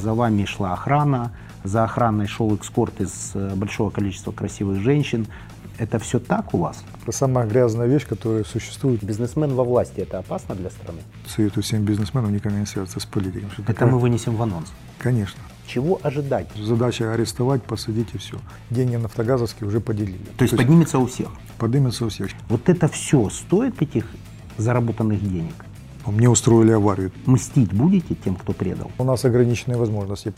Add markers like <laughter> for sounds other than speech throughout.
За вами шла охрана, за охраной шел экскорт из э, большого количества красивых женщин. Это все так у вас? Это самая грязная вещь, которая существует. Бизнесмен во власти – это опасно для страны? Советую всем бизнесменам никогда не связываться с политиком. что Это такое- мы вынесем в анонс. Конечно. Чего ожидать? Задача арестовать, посадить и все. Деньги нафтогазовские уже поделили. То есть поднимется у всех. поднимется у всех. Вот это все стоит этих заработанных денег? Мне устроили аварию. Мстить будете тем, кто предал? У нас ограниченные возможности.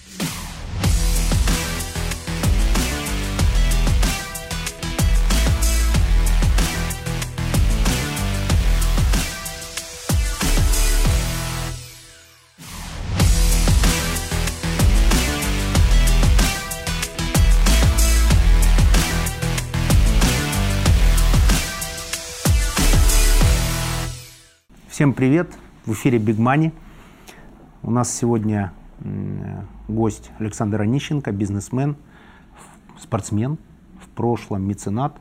Всем привет! В эфире Big Money. У нас сегодня м, гость Александр Онищенко, бизнесмен, спортсмен, в прошлом меценат,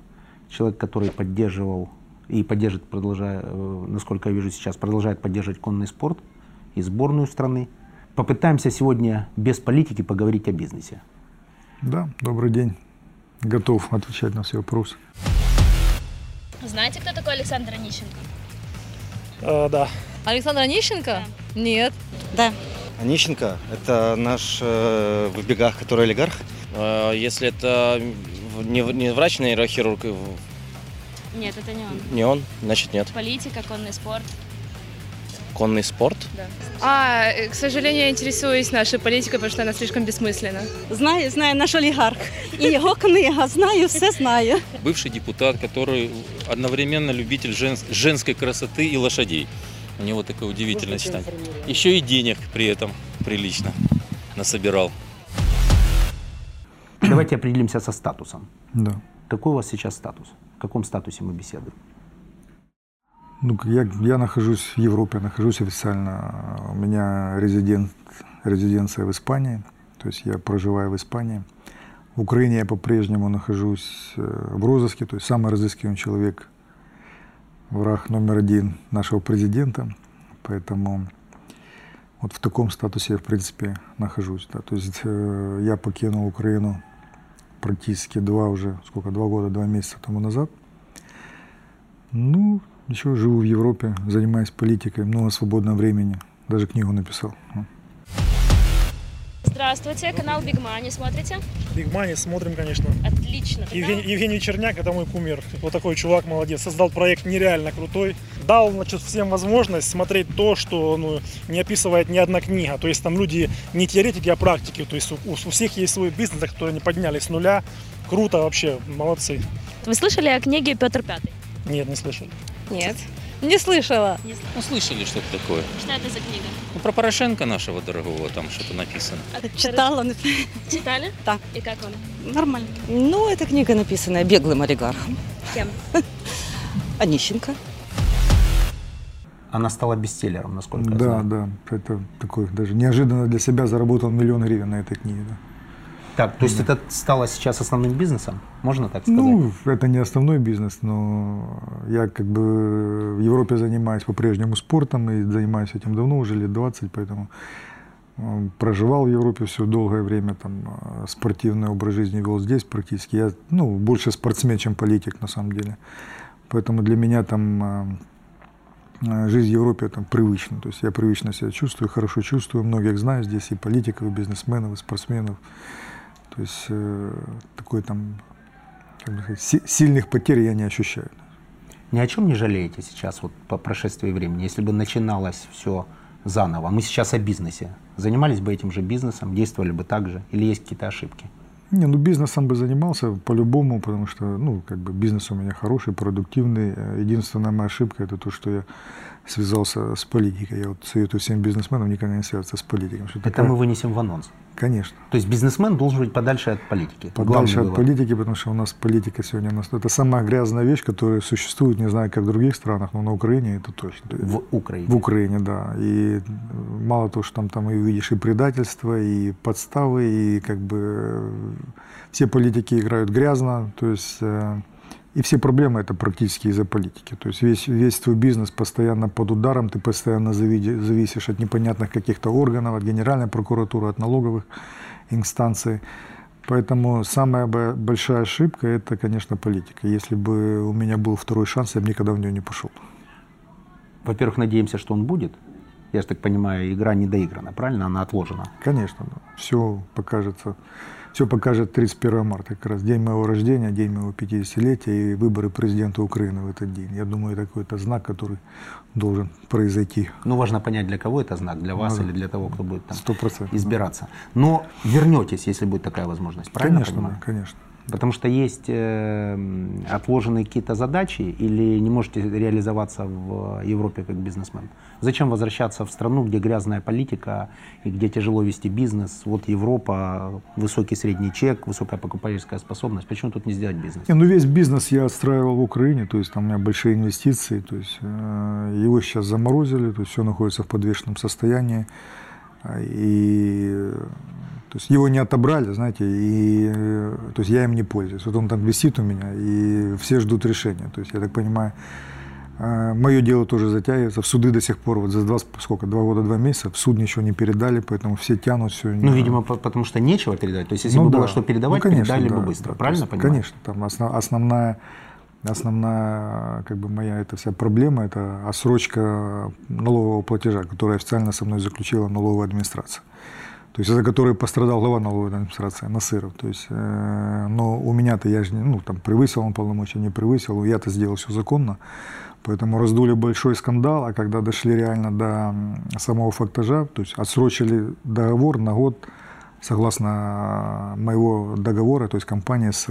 человек, который поддерживал и поддержит, продолжая, э, насколько я вижу сейчас, продолжает поддерживать конный спорт и сборную страны. Попытаемся сегодня без политики поговорить о бизнесе. Да, добрый день. Готов отвечать на все вопросы. Знаете, кто такой Александр Онищенко? Э, да. Александр Онищенко? Нет. Да. Онищенко – это наш э, в бегах, который олигарх. А, Если это не, не врач, нейрохирург, э, Нет, это не он. не он, значит нет. Политика, конный спорт. Конный спорт. А, э, к сожалению, я интересуюсь нашей политикой, потому что она слишком бессмысленна. Знаю, знаю наш олігарх. І його книга. Знаю, все знаю. бывший депутат, который одновременно любитель женс- женской красоты и лошадей. У него такое удивительное сочетание. Еще и денег при этом прилично насобирал. Давайте определимся со статусом. Да. Какой у вас сейчас статус? В каком статусе мы беседуем? Ну, я, я нахожусь в Европе, нахожусь официально. У меня резидент, резиденция в Испании, то есть я проживаю в Испании. В Украине я по-прежнему нахожусь э, в розыске, то есть самый разыскиваемый человек, враг номер один нашего президента. Поэтому вот в таком статусе я, в принципе, нахожусь. Да. То есть э, я покинул Украину практически два уже, сколько, два года, два месяца тому назад. Ну, еще живу в Европе, занимаюсь политикой, много свободного времени. Даже книгу написал. Ну. Здравствуйте, канал Big Money. Смотрите? Big Money смотрим, конечно. Отлично. Евгений, Евгений Черняк – это мой кумир. Вот такой чувак молодец. Создал проект нереально крутой. Дал значит, всем возможность смотреть то, что ну, не описывает ни одна книга. То есть там люди не теоретики, а практики. То есть у, у всех есть свой бизнес, который они подняли с нуля. Круто вообще, молодцы. Вы слышали о книге Петр Пятый? Нет, не слышал. Нет. Не слышала. Не слышали. Ну, слышали что-то такое? Что это за книга? Ну, про Порошенко нашего дорогого там что-то написано. Читала, не- Читали? Да. И как вам? нормально. Ну, эта книга написана беглым олигархом. Кем? <laughs> Онищенко. Она стала бестселлером, насколько я Да, знаю. да, это такой даже неожиданно для себя заработал миллион гривен на этой книге. Да. Так, то есть это стало сейчас основным бизнесом? Можно так сказать? Ну, это не основной бизнес, но я как бы в Европе занимаюсь по-прежнему спортом и занимаюсь этим давно, уже лет 20, поэтому э, проживал в Европе все долгое время, там э, спортивный образ жизни вел здесь практически. Я, ну, больше спортсмен, чем политик на самом деле. Поэтому для меня там э, жизнь в Европе там привычна. То есть я привычно себя чувствую, хорошо чувствую, многих знаю здесь, и политиков, и бизнесменов, и спортсменов. То есть э, такой там как бы сказать, си- сильных потерь я не ощущаю. Ни о чем не жалеете сейчас, вот по прошествии времени? Если бы начиналось все заново, мы сейчас о бизнесе, занимались бы этим же бизнесом, действовали бы так же, или есть какие-то ошибки? Не, ну бизнесом бы занимался по-любому, потому что, ну, как бы бизнес у меня хороший, продуктивный. Э, Единственная моя ошибка это то, что я связался с политикой. Я вот советую всем бизнесменам никогда не связываться с политиком. что Это такая- мы вынесем в анонс. Конечно. То есть бизнесмен должен быть подальше от политики. Подальше от политики, потому что у нас политика сегодня у нас это самая грязная вещь, которая существует, не знаю, как в других странах, но на Украине это точно. В Украине. В Украине, да. И мало того, что там, там и увидишь и предательство, и подставы, и как бы все политики играют грязно, то есть э, И все проблемы это практически из-за политики. То есть весь, весь твой бизнес постоянно под ударом, ты постоянно зависишь от непонятных каких-то органов, от Генеральной прокуратуры, от налоговых инстанций. Поэтому самая бо- большая ошибка – это, конечно, политика. Если бы у меня был второй шанс, я бы никогда в нее не пошел. Во-первых, надеемся, что он будет. Я же так понимаю, игра не доиграна, правильно? Она отложена. Конечно, да. все покажется, все покажет 31 марта, как раз день моего рождения, день моего 50-летия и выборы президента Украины в этот день. Я думаю, это какой-то знак, который должен произойти. Ну, важно понять, для кого это знак, для вас Ну, или для того, кто будет там Сто процентов. избираться. Но вернетесь, если будет такая возможность, правильно Конечно, понимаю? да, конечно. Потому что есть э, отложенные какие-то задачи или не можете реализоваться в Европе как бизнесмен. Зачем возвращаться в страну, где грязная политика и где тяжело вести бизнес? Вот Европа, высокий средний чек, высокая покупательская способность. Почему тут не сделать бизнес? Не, ну весь бизнес я отстраивал в Украине, то есть там у меня большие инвестиции, то есть э, его сейчас заморозили, то есть все находится в подвешенном состоянии, и то есть его не отобрали, знаете, и э, то есть я им не пользуюсь. Вот он там висит у меня, и все ждут решения. То есть я так понимаю, мое дело тоже затягивается. В суды до сих пор вот за два, сколько, два года, два месяца в суд ничего не передали, поэтому все тянут все. Ну, видимо, по- потому что нечего передать. То есть, если Ну бы да. было что передавать, Ну, конечно, передали да, бы быстро. да. Правильно есть, понимаю? Конечно, там основ- основная, основная как бы моя эта вся проблема – это отсрочка налогового платежа, который официально со мной заключила налоговая администрация. То есть, за который пострадал глава налоговой администрации Насыров. То есть, э, но у меня-то я же ну, там, превысил он полномочия, не превысил, я-то сделал все законно. Поэтому раздули большой скандал, а когда дошли реально до самого фактажа, то есть отсрочили договор на год, согласно моего договора, то есть компания с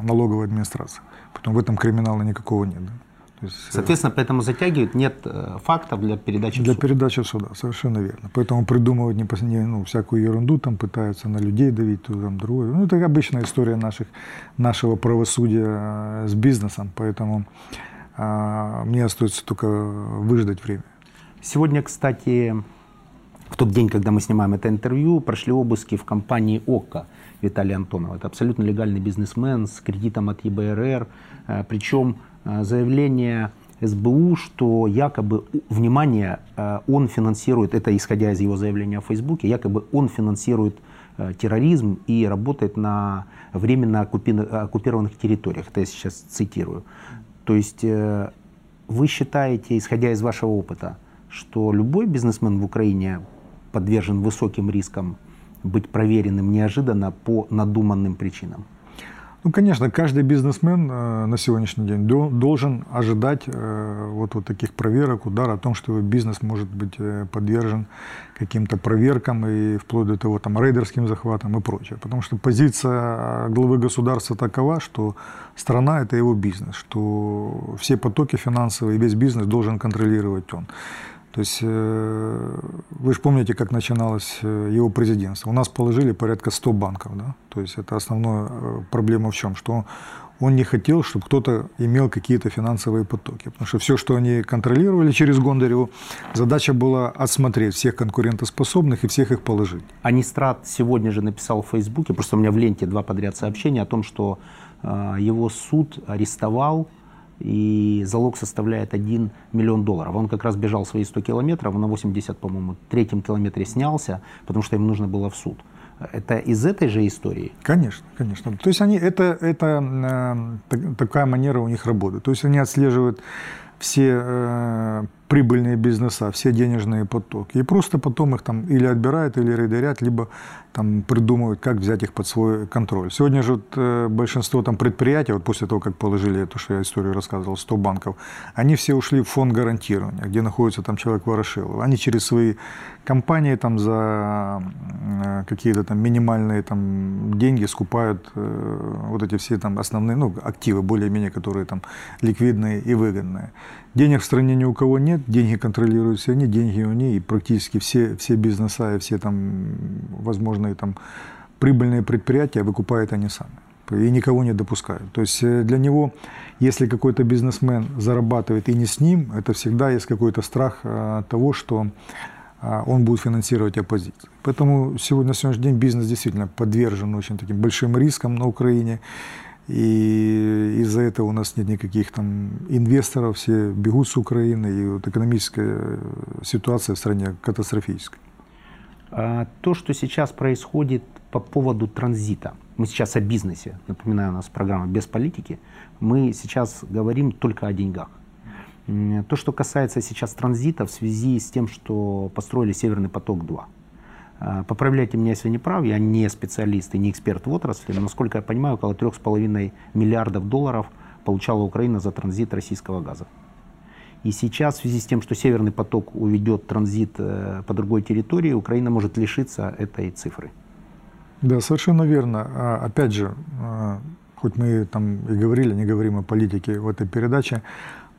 налоговой администрацией. Потом в этом криминала никакого нет. да. То есть, э, Соответственно, поэтому затягивают, нет э, фактов для передачи в для суд. передачи в суда, совершенно верно. Поэтому придумывают не, не, ну, всякую ерунду, там пытаются на людей давить, то там другое. Ну, это обычная история наших, нашего правосудия э, с бизнесом, поэтому а, мне остается только выждать время. Сегодня, кстати, в тот день, когда мы снимаем это интервью, прошли обыски в компании ОККО Виталия Антонова. Это абсолютно легальный бизнесмен с кредитом от ЕБРР. Э, Причем э, заявление СБУ, что якобы, внимание, э, он финансирует, это исходя из его заявления в Фейсбуке, якобы он финансирует терроризм и работает на временно оккупи- оккупированных территориях. Это я сейчас цитирую. То есть э, вы считаете, исходя из вашего опыта, что любой бизнесмен в Украине подвержен высоким рискам быть проверенным неожиданно по надуманным причинам? Ну, конечно, каждый бизнесмен э, на сегодняшний день до- должен ожидать э, вот, вот таких проверок, удар о том, что его бизнес может быть э, подвержен каким-то проверкам и вплоть до того там рейдерским захватам и прочее. Потому что позиция главы государства такова, что страна – это его бизнес, что все потоки финансовые, весь бизнес должен контролировать он. То есть э, вы же помните, как начиналось э, его президентство. У нас положили порядка 100 банков. Да? То есть это основная э, проблема в чем? Что он не хотел, чтобы кто-то имел какие-то финансовые потоки. Потому что все, что они контролировали через Гондареву, задача была отсмотреть всех конкурентоспособных и всех их положить. Анистрат сегодня же написал в Фейсбуке, просто у меня в ленте два подряд сообщения о том, что его суд арестовал и залог составляет 1 миллион долларов. Он как раз бежал свои 100 километров, на 80, по-моему, третьем километре снялся, потому что ему нужно было в суд. Это из этой же истории? Конечно, конечно. То есть они, это, это э, так- такая манера у них работы. То есть они отслеживают все э, прибыльные бизнеса, все денежные потоки. И просто потом их там или отбирают, или рейдерят, либо там придумывают, как взять их под свой контроль. Сегодня же вот, э, большинство там предприятий, вот после того, как положили то, что я историю рассказывал, 100 банков, они все ушли в фонд гарантирования, где находится там человек Ворошилов. Они через свои компании там за э, какие-то там минимальные там деньги скупают э, вот эти все там основные ну, активы, более-менее, которые там ликвидные и выгодные. Денег в стране ни у кого нет, деньги контролируют все они, деньги у них, и практически все, все бизнеса и все там возможные там прибыльные предприятия выкупают они сами и никого не допускают. То есть э, для него, если какой-то бизнесмен зарабатывает и не с ним, это всегда есть какой-то страх э, того, что а, он будет финансировать оппозицию. Поэтому сегодня, на сегодняшний день бизнес действительно подвержен очень таким большим рискам на Украине. И из-за этого у нас нет никаких там инвесторов, все бегут с Украины, и вот экономическая ситуация в стране катастрофическая. А то, что сейчас происходит по поводу транзита, мы сейчас о бизнесе, напоминаю, у нас программа «Без политики», мы сейчас говорим только о деньгах. То, что касается сейчас транзита в связи с тем, что построили «Северный поток-2». А, Поправляйте меня, если не прав, я не специалист и не эксперт в отрасли, но, насколько я понимаю, около 3,5 миллиардов долларов получала Украина за транзит российского газа. И сейчас, в связи с тем, что Северный поток уведет транзит э, по другой территории, Украина может лишиться этой цифры. Да, совершенно верно. А, Опять же, а, хоть мы там и говорили, не говорим о политике в этой передаче,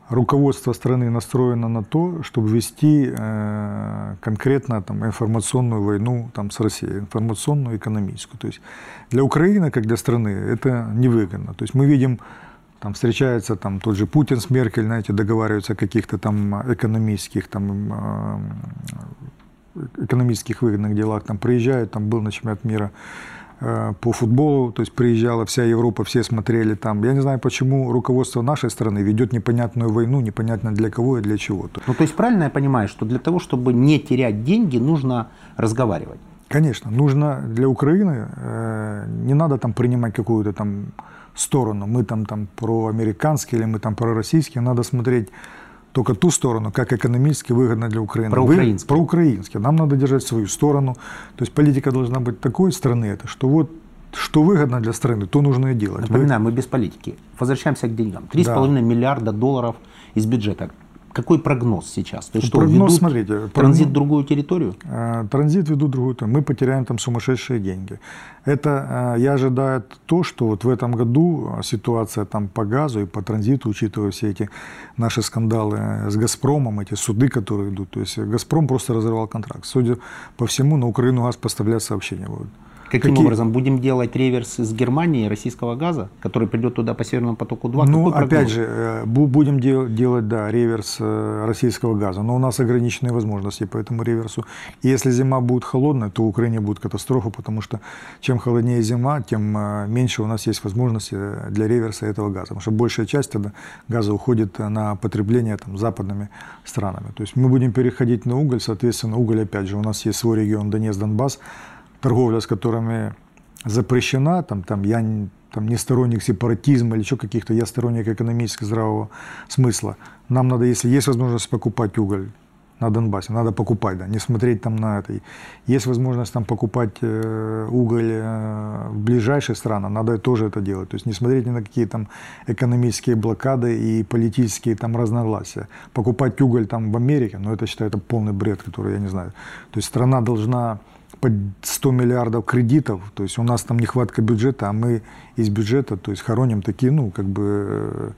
руководство страны настроено на то, чтобы вести э, конкретно там, информационную войну там, с Россией, информационную, экономическую. То есть для Украины, как для страны, это невыгодно. То есть мы видим, там встречается там, тот же Путин с Меркель, знаете, договариваются о каких-то там экономических там, э, экономических выгодных делах, там приезжают, там был на чемпионат мира по футболу, то есть приезжала вся Европа, все смотрели там. Я не знаю, почему руководство нашей страны ведет непонятную войну, непонятно для кого и для чего. Ну, то есть правильно я понимаю, что для того, чтобы не терять деньги, нужно разговаривать? Конечно, нужно для Украины, э, не надо там принимать какую-то там сторону, мы там, там проамериканские или мы там пророссийские, надо смотреть только ту сторону, как экономически выгодно для Украины. Вы- Проукраински. проукраински. Нам надо держать свою сторону. То есть политика должна быть такой страны, это, что вот что выгодно для страны, то нужно и делать. Вы- Напоминаю, мы без политики. Возвращаемся к деньгам. 3,5 миллиарда долларов из бюджета. Какой прогноз сейчас? То есть что, Прогноз, ведут смотрите, транзит прогноз- в другую территорию? Транзит ведут другую, то мы потеряем там сумасшедшие деньги. Это э, я ожидаю то, что вот в этом году э, ситуация там по газу и по транзиту, учитывая все эти наши скандалы э, с Газпромом, эти суды, которые идут, то есть Газпром просто разорвал контракт. Судя по всему, на Украину газ поставлять сообщения будут. Каким Какие- образом? Будем делать реверс из Германии, российского газа, который придет туда по Северному потоку-2? Ну, Какой опять прогноз? же, э, бу- будем дел- делать, да, реверс э, российского газа, но у нас ограниченные возможности по этому реверсу. И если зима будет холодная, то в Украине будет катастрофа, потому что чем холоднее зима, тем э, меньше у нас есть возможности для реверса этого газа, потому что большая часть тогда газа уходит на потребление там, западными странами. То есть мы будем переходить на уголь, соответственно, уголь, опять же, у нас есть свой регион Донец, Донбасс, торговля с которыми запрещена, там, там я там, не сторонник сепаратизма или еще каких-то, я сторонник экономически здравого смысла. Нам надо, если есть возможность покупать уголь на Донбассе, надо покупать, да, не смотреть там на это. Есть возможность там покупать э, уголь э, в ближайшие страны, надо тоже это делать. То есть не смотреть ни на какие там экономические блокады и политические там разногласия. Покупать уголь там в Америке, ну это, считаю, это полный бред, который я не знаю. То есть страна должна под 100 миллиардов кредитов, то есть у нас там нехватка бюджета, а мы из бюджета, то есть хороним такие, ну, как бы э,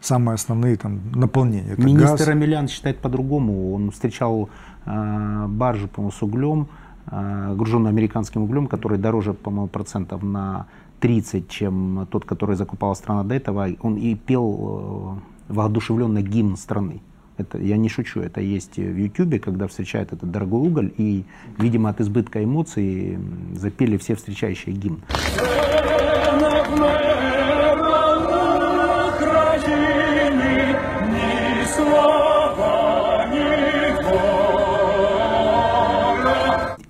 самые основные там наполнения. Это Министр газ. Амелян считает по-другому. Он встречал э, баржу, по-моему, с углем, э, груженную американским углем, который дороже, по-моему, процентов на 30, чем тот, который закупала страна до этого. Он и пел э, воодушевленно гимн страны. Это, я не шучу, это есть в Ютубе, когда встречают этот дорогой уголь, и, видимо, от избытка эмоций запели все встречающие гимн.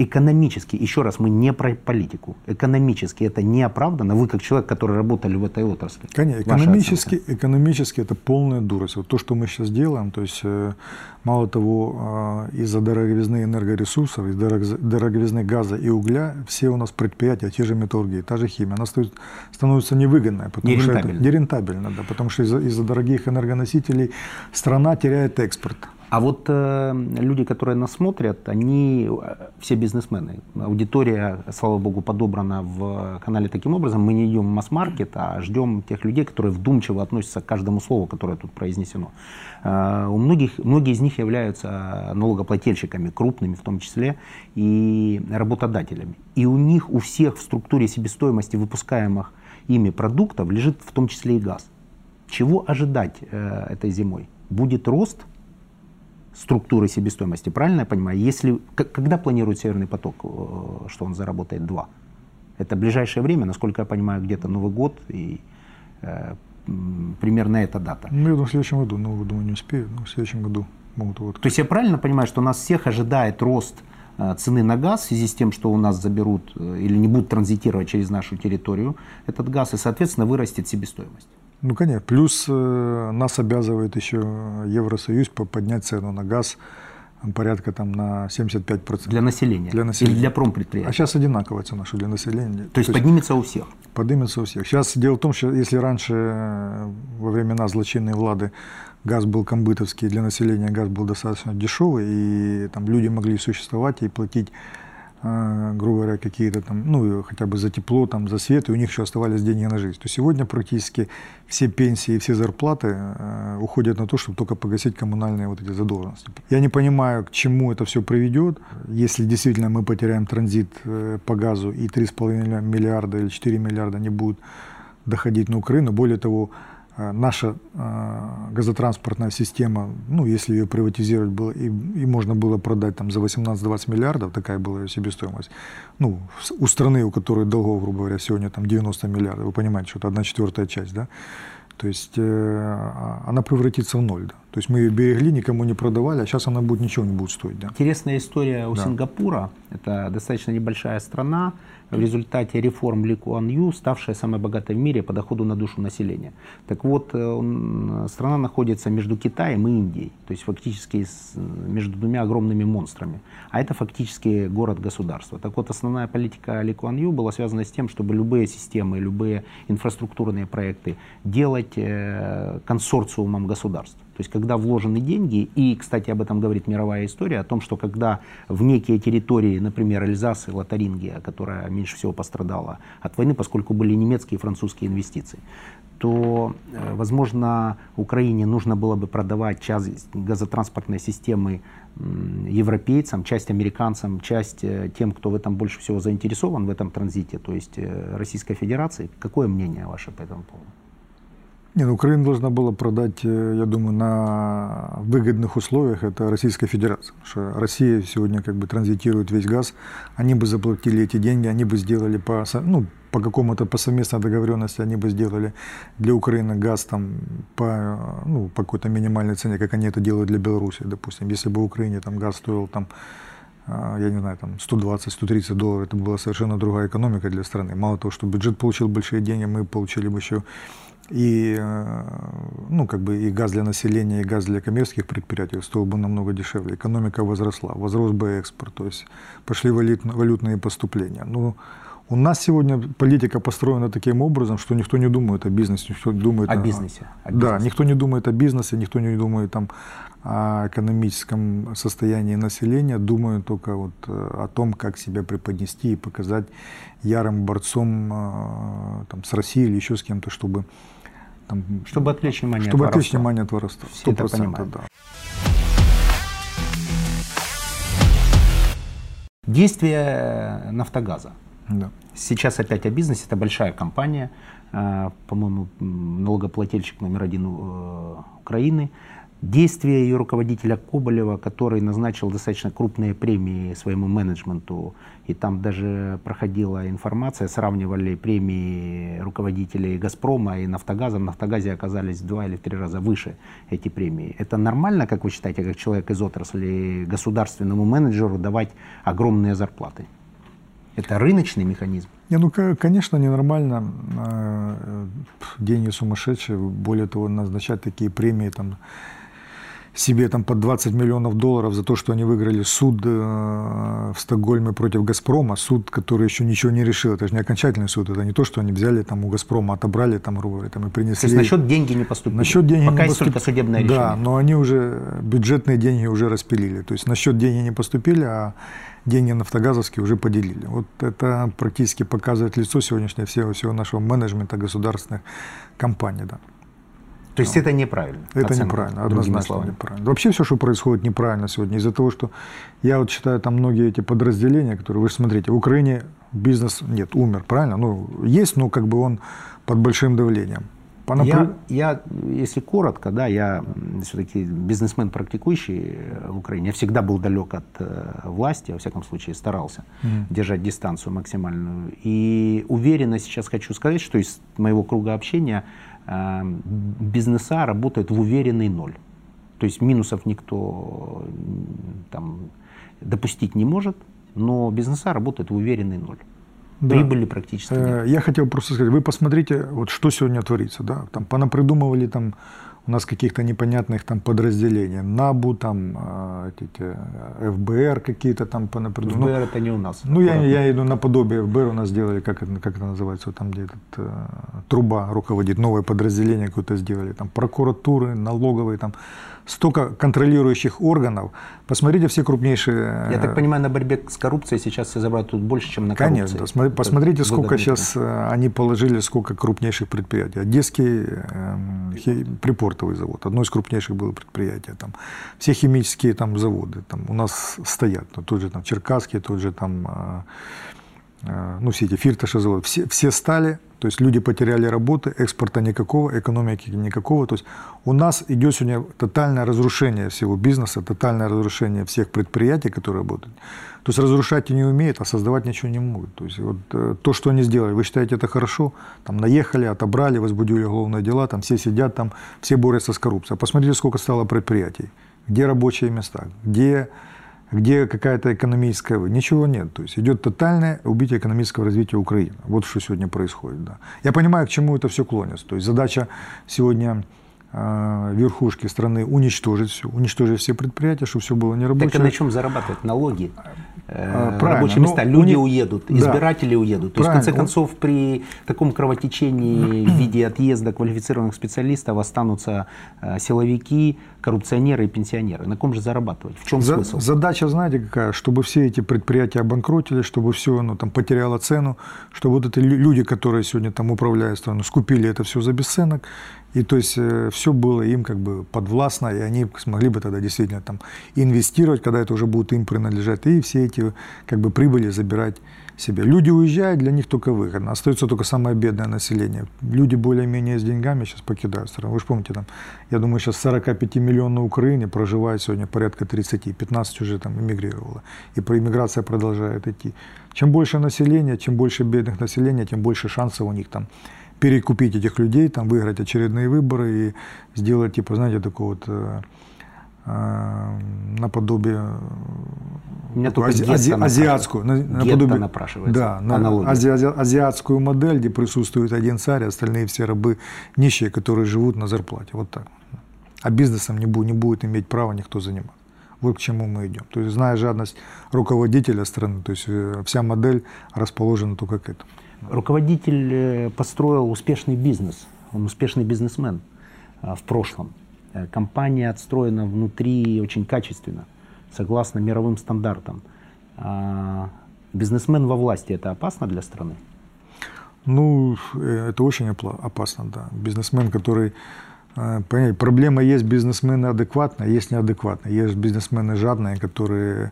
Экономически, еще раз, мы не про политику. Экономически это не оправдано. Вы как человек, который работали в этой отрасли. Конечно, экономически, экономически это полная дурость. Вот то, что мы сейчас делаем, то есть э, мало того, э, из-за дороговизны энергоресурсов, из дорог- дороговизны газа и угля, все у нас предприятия, те же металлургии, та же химия, она становится невыгодной, потому что это нерентабельно, да, потому что из-за, из-за дорогих энергоносителей страна теряет экспорт. А вот э, люди, которые нас смотрят, они э, все бизнесмены. Аудитория, слава богу, подобрана в канале таким образом. Мы не идем в масс-маркет, а ждем тех людей, которые вдумчиво относятся к каждому слову, которое тут произнесено. Э, у многих, многие из них являются налогоплательщиками, крупными в том числе, и работодателями. И у них, у всех в структуре себестоимости выпускаемых ими продуктов лежит в том числе и газ. Чего ожидать э, этой зимой? Будет рост структуры себестоимости, правильно я понимаю? Если, когда планирует Северный поток, э, что он заработает 2? Это ближайшее время, насколько я понимаю, где-то Новый год и э, примерно эта дата. Ну, я думаю, в следующем году, ну, думаю, не успею, но в следующем году могут вот. То есть я правильно понимаю, что нас всех ожидает рост э, цены на газ в связи с тем, что у нас заберут э, или не будут транзитировать через нашу территорию этот газ, и, соответственно, вырастет себестоимость. Ну, конечно. Плюс э, нас обязывает еще Евросоюз по- поднять цену на газ э, порядка там на 75%. Для населения. Для населения. Или для А промпредприятий. сейчас одинаковая цена, что для населения. То есть поднимется у всех. поднимется у всех. Сейчас дело в том, что если раньше э, во времена злочинной влады газ был комбытовский, для населения газ был достаточно дешевый, и там люди могли существовать и платить, грубо говоря, какие-то там, ну, хотя бы за тепло, там, за свет, и у них еще оставались деньги на жизнь. То сегодня практически все пенсии все зарплаты э, уходят на то, чтобы только погасить коммунальные вот эти задолженности. Я не понимаю, к чему это все приведет. Если действительно мы потеряем транзит э, по газу и 3,5 миллиарда или 4 миллиарда не будут доходить на Украину. Более того, наша э, газотранспортная система, ну, если ее приватизировать было, и, и можно было продать там за 18-20 миллиардов, такая была ее себестоимость, ну, у страны, у которой долгов, грубо говоря, сегодня там 90 миллиардов, вы понимаете, что это одна четвертая часть, да, то есть э, а- она превратится в ноль, да. То есть мы ее берегли, никому не продавали, а сейчас она будет ничего не будет стоить, да. Интересная история у Да. Сингапура. Это достаточно небольшая страна, в результате реформ Ли Куан Ю, ставшая самой богатой в мире по доходу на душу населения. Так вот, э, он- страна находится между Китаем и Индией, то есть фактически с- между двумя огромными монстрами. А это фактически город-государство. Так вот, основная политика Ли Куан Ю была связана с тем, чтобы любые системы, любые инфраструктурные проекты делать э, консорциумом государств. То есть, когда вложены деньги, и, кстати, об этом говорит мировая история, о том, что когда в некие территории, например, Эльзас и Лотарингия, которая меньше всего пострадала от войны, поскольку были немецкие и французские инвестиции, то, э, возможно, Украине нужно было бы продавать часть газотранспортной системы европейцам, часть американцам, часть э, тем, кто в этом больше всего заинтересован, в этом транзите, то есть э, Российской Федерации. Какое мнение ваше по этому поводу? Нет, ну, Украина должна была продать, э, я думаю, на выгодных условиях это Российская Федерация. Потому что Россия сегодня как бы транзитирует весь газ. Они бы заплатили эти деньги, они бы сделали по, ну, по какому-то по совместной договоренности, они бы сделали для Украины газ там по, э, ну, по какой-то минимальной цене, как они это делают для Беларуси, допустим. Если бы Украине там газ стоил там а, я не знаю, там 120-130 долларов, это была совершенно другая экономика для страны. Мало того, что бюджет получил большие деньги, мы получили бы еще и, э, ну, как бы и газ для населения, и газ для коммерческих предприятий стоил бы намного дешевле. Экономика возросла, возрос бы экспорт, то есть пошли валют- валютные поступления. Ну, у нас сегодня политика построена таким образом, что никто не думает о бизнесе, никто думает О бизнесе, о Да, бизнесе. никто не думает о бизнесе, никто не думает там о экономическом состоянии населения, думают только вот э, о том, как себя преподнести и показать ярым борцом э, там, с Россией или еще с кем-то, чтобы там, Чтобы отвлечь внимание чтобы от отвлечь воровства. внимание от воровства. Все это 100%, понимают. да. Действие «Нафтогаза». Да. Сейчас опять о бизнесе. Это большая компания, э, по-моему, налогоплательщик номер один э, Украины. Действия ее руководителя Коболева, который назначил достаточно крупные премии своему менеджменту, и там даже проходила информация, сравнивали премии руководителей «Газпрома» и «Нафтогаза». В «Нафтогазе» оказались в два или в три раза выше эти премии. Это нормально, как вы считаете, как человек из отрасли, государственному менеджеру давать огромные зарплаты? Это рыночный механизм. Не, ну, ко- конечно, ненормально. э, э, Деньги сумасшедшие. Более того, назначать такие премии там, себе там по 20 миллионов долларов за то, что они выиграли суд э, в Стокгольме против «Газпрома», суд, который еще ничего не решил. Это же не окончательный суд, это не то, что они взяли там у «Газпрома», отобрали там, говоря, там, и То принесли. есть насчет деньги не поступили. Насчет денег Пока не есть только поступ- судебное Да, решение. но они уже, бюджетные деньги уже распилили. То есть насчет денег не поступили, а деньги нафтогазовские уже поделили. Вот это практически показывает лицо сегодняшнего всего, всего нашего менеджмента государственных компаний. Да. То есть это неправильно. Это оценка, неправильно, однозначно неправильно. Вообще все, что происходит, неправильно сегодня. Из-за того, что я вот считаю, там многие эти подразделения, которые, вы же смотрите, в Украине бизнес, нет, умер, правильно? Ну, есть, но как бы он под большим давлением. По напр- Я, я, если коротко, да, я все-таки бизнесмен практикующий э, в Украине. Я всегда был далек от э, власти, во всяком случае старался Мгм. держать дистанцию максимальную. И уверенно сейчас хочу сказать, что из моего круга общения бизнеса работают в уверенный ноль. То есть минусов никто там, допустить не может, но бизнеса работают в уверенный ноль. Да. Прибыли практически нет. Э, Я хотел просто сказать, вы посмотрите, вот что сегодня творится, да, там понапридумывали там у нас каких-то непонятных там подразделений, НАБУ, там э, эти, ФБР какие-то там понапридумывали. ФБР это не у нас. Ну, я, я иду наподобие ФБР, у нас сделали, как это, как это называется, там, где этот, э, труба руководит, новое подразделение какое-то сделали, там прокуратуры, налоговые, там столько контролирующих органов. Посмотрите все крупнейшие... Я так э, понимаю, на борьбе с коррупцией сейчас все забрать больше, чем на коррупции. Конечно, смотри- Это посмотрите, сколько сейчас э, они положили, сколько крупнейших предприятий. Одесский хи- припортовый завод, одно из крупнейших было предприятие. Там, все химические там, заводы там, у нас стоят. Ну, тот же там, Черкасский, тот же там, э, э, ну, все эти Фирташа заводы. Все, все стали, то есть люди потеряли работы, экспорта никакого, экономики никакого. То есть у нас идет сегодня тотальное разрушение всего бизнеса, тотальное разрушение всех предприятий, которые работают. То есть разрушать и не умеют, а создавать ничего не могут. То есть вот э, то, что они сделали, вы считаете это хорошо? Там наехали, отобрали, возбудили уголовные дела, там все сидят, там все борются с коррупцией. Посмотрите, сколько стало предприятий. Где рабочие места? Где где какая-то экономическая... Ничего нет. То есть идет тотальное убитие экономического развития Украины. Вот что сегодня происходит. Да. Я понимаю, к чему это все клонится. То есть задача сегодня верхушки страны уничтожить все, уничтожить все предприятия, чтобы все было нерабочее. Так а на чем зарабатывать? Налоги? Э, А, правильно. рабочие Ну, места, люди них- уедут, Да. избиратели уедут. То есть, в конце Правильно. концов, при таком кровотечении <clears throat> в виде отъезда квалифицированных специалистов останутся э, силовики, коррупционеры и пенсионеры. На ком же зарабатывать? В чем За- смысл? Задача, знаете, какая? Чтобы все эти предприятия обанкротили, чтобы все ну, там, потеряло цену, чтобы вот эти лю- люди, которые сегодня там управляют страной, скупили это все за бесценок, и то есть все было им как бы подвластно, и они смогли бы тогда действительно там инвестировать, когда это уже будет им принадлежать, и все эти как бы прибыли забирать себе. Люди уезжают, для них только выход. Остается только самое бедное население. Люди более-менее с деньгами сейчас покидают страну. Вы же помните, там, я думаю, сейчас 45 миллионов на Украине проживает сегодня порядка 30, 15 уже там эмигрировало. И иммиграция продолжает идти. Чем больше населения, чем больше бедных населения, тем больше шансов у них там перекупить этих людей, там выиграть очередные выборы и сделать, типа, знаете, такого вот э, э, наподобие меня только ази- ази- азиатскую, на- наподобие- напрашивается. да, на ази- ази- азиатскую модель, где присутствует один царь, а остальные все рабы нищие, которые живут на зарплате. Вот так. А бизнесом не будет, не будет иметь права никто заниматься. Вот к чему мы идем. То есть, зная жадность руководителя страны, то есть э, вся модель расположена только к этому. Руководитель э, построил успешный бизнес, он успешный бизнесмен э, в прошлом. Э, Компания отстроена внутри очень качественно, согласно мировым стандартам. А Бизнесмен во власти – это опасно для страны? Ну, это очень опасно, да. Бизнесмен, который... Понимаете, проблема есть бизнесмены адекватные, есть неадекватные. Есть бизнесмены жадные, которые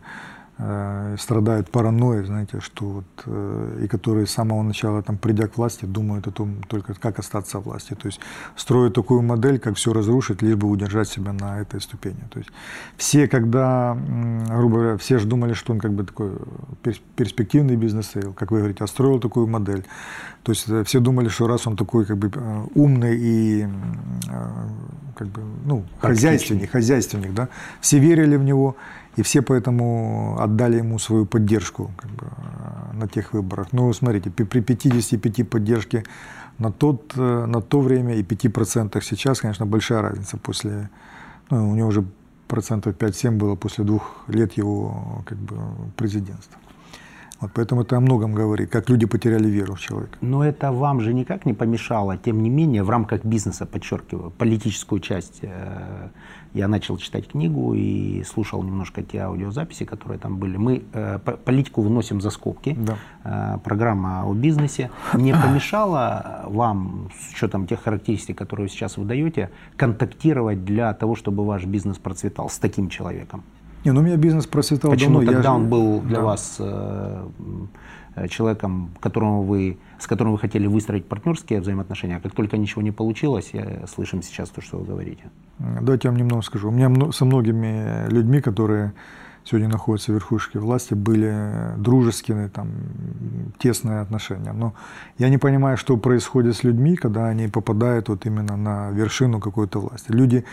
э, страдают паранойей, знаете, что вот, э, и которые с самого начала, там, придя к власти, думают о том только, как остаться в власти. То есть строят такую модель, как все разрушить, лишь бы удержать себя на этой ступени. То есть все, когда, грубо говоря, все же думали, что он как бы такой перс- перспективный бизнес-sale, как вы говорите, а строил такую модель. То есть э, все думали, что раз он такой как бы умный и как бы, ну, хозяйственник, хозяйственник, да, все верили в него, и все поэтому отдали ему свою поддержку как бы, э, на тех выборах. Ну, смотрите, при при 55 поддержки на, тот, э, на то время и 5% сейчас, конечно, большая разница после, ну, у него уже процентов 5-7 было после двух лет его как бы, президентства. Вот поэтому это о многом говорит, как люди потеряли веру в человека. Но это вам же никак не помешало, тем не менее, в рамках бизнеса, подчеркиваю, политическую часть. э, Я начал читать книгу и слушал немножко те аудиозаписи, которые там были. Мы э, по- политику выносим за скобки. Да. Э, Программа о бизнесе. Не <laughs> помешала вам, с учетом тех характеристик, которые вы сейчас выдаете, контактировать для того, чтобы ваш бизнес процветал с таким человеком? Не, ну у меня бизнес процветал Почему давно. я тогда же- он был для Да. вас э, человеком, которому вы, с которым вы хотели выстроить партнерские взаимоотношения, а как только ничего не получилось, я слышим сейчас то, что вы говорите. Давайте я вам немного скажу. У меня со многими людьми, которые сегодня находятся в верхушке власти, были дружеские, там, тесные отношения. Но я не понимаю, что происходит с людьми, когда они попадают вот именно на вершину какой-то власти. Люди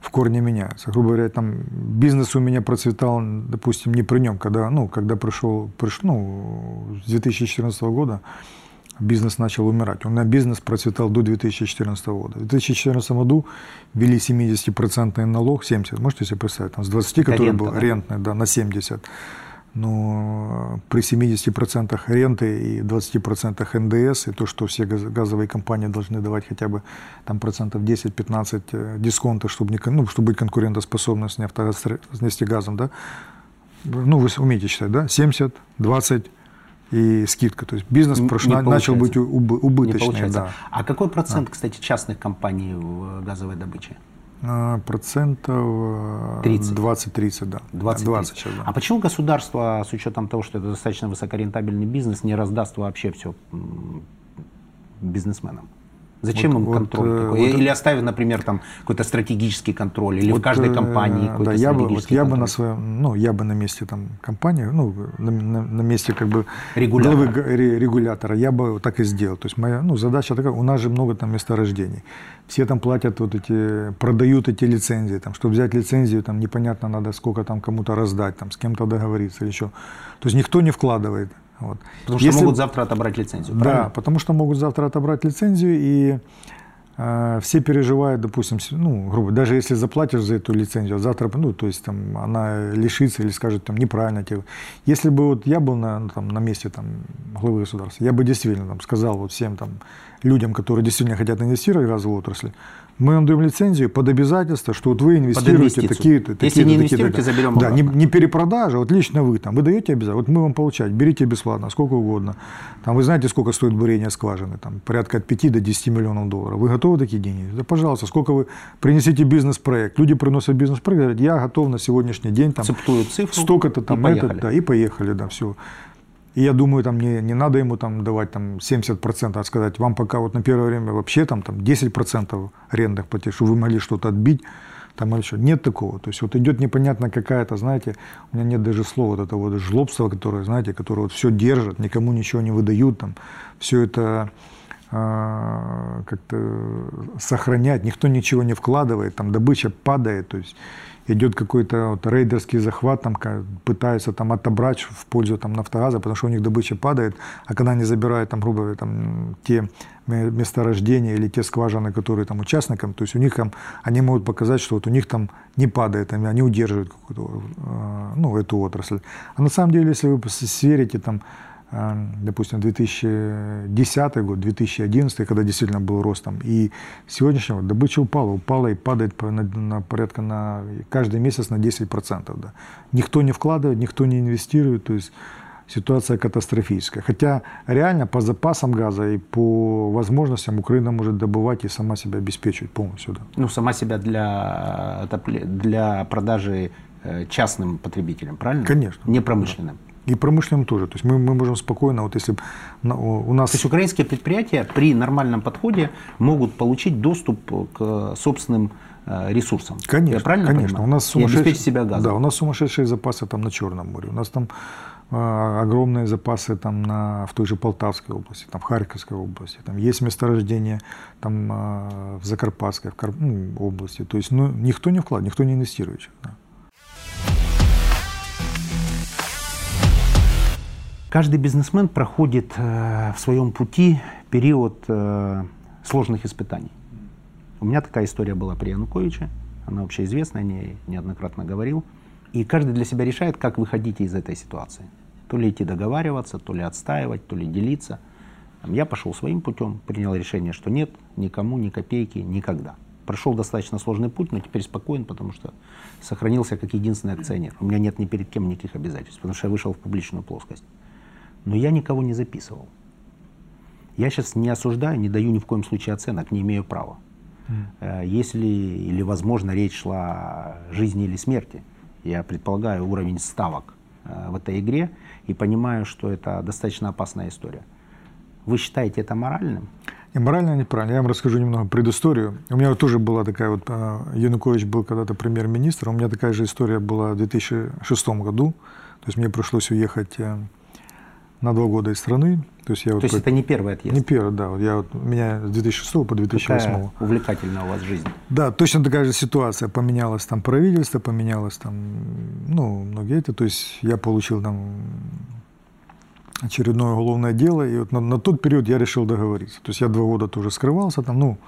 в корне меняются. Грубо говоря, там бизнес у меня процветал, допустим, не при нем, когда, ну, когда пришел, пришел ну, с 2014 года, бизнес начал умирать. У меня бизнес процветал до 2014 года. В 2014 году ввели 70% налог, 70, можете себе представить, там, с 20, который Рента, был да? рентный, да, на 70. Но при 70% ренты и 20% НДС, и то, что все газ- газовые компании должны давать хотя бы там, процентов 10-15 э, дисконта, чтобы, не, ну, чтобы быть конкурентоспособным с, нефтегаз- с нефтегазом, да, ну, вы умеете считать, да, 70, 20 и скидка. То есть бизнес Не- прош- не на- начал быть получается. убы- Не убыточный. получается. Да. А какой процент, кстати, частных компаний в э, газовой добыче? А, Процентов э, 30. 20-30, да. 20, 20 сейчас, да. А почему государство, с учетом того, что это достаточно высокорентабельный бизнес, не раздаст вообще все бизнесменам? Зачем Вот- им вот, контроль э, такой? вот- или оставив, например, там какой-то стратегический контроль, или в Вот, каждой э, компании да, какой-то я бы, вот стратегический я бы контроль? на своем, ну, я бы на месте там компании, ну, на, на- на месте как бы Регулятора. главы регулятора, я бы так и сделал. То есть моя, ну, задача такая, у нас же много там месторождений. Все там платят вот эти, продают эти лицензии, там, чтобы взять лицензию, там непонятно надо сколько там кому-то раздать, там, с кем-то договориться или еще. То есть никто не вкладывает. Вот. Потому что Если- могут завтра отобрать лицензию, Да, правильно? потому что могут завтра отобрать лицензию, и э, все переживают, допустим, ну, грубо, даже если заплатишь за эту лицензию, а завтра, ну, то есть там она лишится или скажет там неправильно тебе. Если бы вот я был на, ну, там, на месте там, главы государства, я бы действительно там, сказал вот всем там людям, которые действительно хотят инвестировать в газовую отрасль, мы вам даем лицензию под обязательство, что вот вы инвестируете такие-то, Если такие-то, не инвестируете, заберем Да, не, обратно. не перепродажа, вот лично вы там, вы даете обязательно, вот мы вам получать, берите бесплатно, сколько угодно. Там вы знаете, сколько стоит бурение скважины, там порядка от 5 до 10 миллионов долларов. Вы готовы такие деньги? Да, пожалуйста, сколько вы принесите бизнес-проект. Люди приносят бизнес-проект, говорят, я готов на сегодняшний день там Цептуют цифру столько-то и там, поехали. это, да, и поехали, да, все. И я думаю, там не, не надо ему там давать там 70%, а сказать, вам пока вот на первое время вообще там, там 10% арендных платежей, чтобы вы могли что-то отбить, там или что. Нет такого. То есть вот идет непонятно какая-то, знаете, у меня нет даже слова вот этого вот жлобства, которое, знаете, которое вот все держит, никому ничего не выдают, там, все это а, как-то сохранять, никто ничего не вкладывает, там добыча падает, то есть идет какой-то вот рейдерский захват, там пытаются там отобрать в пользу там нафтогаза, потому что у них добыча падает, а когда они забирают там, грубо говоря, там те ме- месторождения или те скважины, которые там участникам, то есть у них там, они могут показать, что вот у них там не падает, они удерживают какую-то, э, ну, эту отрасль. А на самом деле, если вы сверите там, допустим, 2010 год, 2011, когда действительно был рост там, и сегодняшнего добыча упала, упала и падает по- на, на порядка на каждый месяц на 10%. Да. Никто не вкладывает, никто не инвестирует, то есть ситуация катастрофическая. Хотя реально по запасам газа и по возможностям Украина может добывать и сама себя обеспечивать полностью. Да. Ну, сама себя для, для продажи э, частным потребителям, правильно? Конечно. Не промышленным. И промышленным тоже. То есть мы, мы можем спокойно, вот если у нас... То есть украинские предприятия при нормальном подходе могут получить доступ к собственным э, ресурсам. Конечно, Я правильно конечно. понимаю? У нас И обеспечить сумасшедшие, себя газом. Да, у нас сумасшедшие запасы там на Черном море. У нас там э, огромные запасы там на, в той же Полтавской области, там в Харьковской области. Там есть месторождения там э, в Закарпатской в Кар- ну, области. То есть ну, никто не вкладывает, никто не инвестирует. да. Каждый бизнесмен проходит э, в своем пути период э, сложных испытаний. У меня такая история была при Януковиче, она общеизвестна, я не, неоднократно говорил. И каждый для себя решает, как выходить из этой ситуации. То ли идти договариваться, то ли отстаивать, то ли делиться. Я пошел своим путем, принял решение, что нет, никому, ни копейки, никогда. Прошел достаточно сложный путь, но теперь спокоен, потому что сохранился как единственный акционер. У меня нет ни перед кем никаких обязательств, потому что я вышел в публичную плоскость. Но я никого не записывал. Я сейчас не осуждаю, не даю ни в коем случае оценок, не имею права. Э, Если или, возможно, речь шла о жизни или смерти, я предполагаю уровень ставок э, в этой игре и понимаю, что это достаточно опасная история. Вы считаете это моральным? И морально неправильно. Я вам расскажу немного предысторию. У меня тоже была такая вот, а, Янукович был когда-то премьер-министр, у меня такая же история была в 2006 году. То есть мне пришлось уехать э, на два года из страны. То есть, я То вот есть по- это не первый отъезд? не первый, да. Вот я вот, у меня с 2006 по 2008. Какая увлекательная у вас жизнь. Да, точно такая же ситуация. Поменялось там правительство, поменялось там, ну, многие это. То есть я получил там очередное уголовное дело, и вот на, на тот период я решил договориться. То есть я два года тоже скрывался там, ну,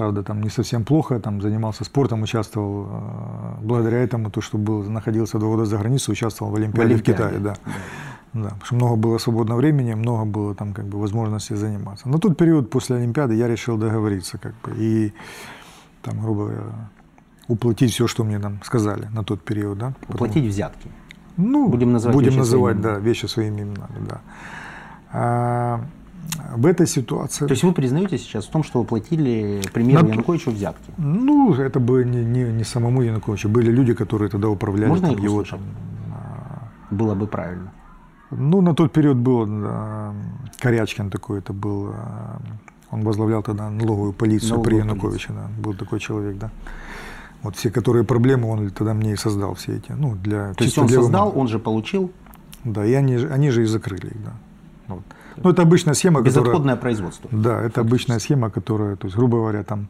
правда, там не совсем плохо, там занимался спортом, участвовал, э, благодаря этому, то, что был, находился два года за границей, участвовал в Олимпиаде в, Олимпиаде, Китае, да. Да, потому что много было свободного времени, много было там как бы возможностей заниматься. На тот период после Олимпиады я решил договориться как бы и там, грубо говоря, уплатить все, что мне там сказали на тот период, да. Потому- Уплатить взятки. ну, Будем называть будем вещи называть, своими да, вещи своими именами, да. А, в этой ситуации, То есть вы признаете сейчас в том, что вы платили премьеру На- Януковичу взятки? ну, это бы не, не, не самому Януковичу, были люди, которые тогда управляли Можно там, его услышать? там, Было бы правильно. Ну, на тот период был да, Корячкин такой, это был, а, он возглавлял тогда налоговую полицию Налоговую при. Януковиче, да, был такой человек, да. Вот все, которые проблемы, он тогда мне и создал все эти, ну, для То есть он для создал, ума. он же получил Да, и они, они же и закрыли их, да. Вот. Ну, это обычная схема, которая... безотходное производство. Да, это обычная схема, которая, то есть, грубо говоря, там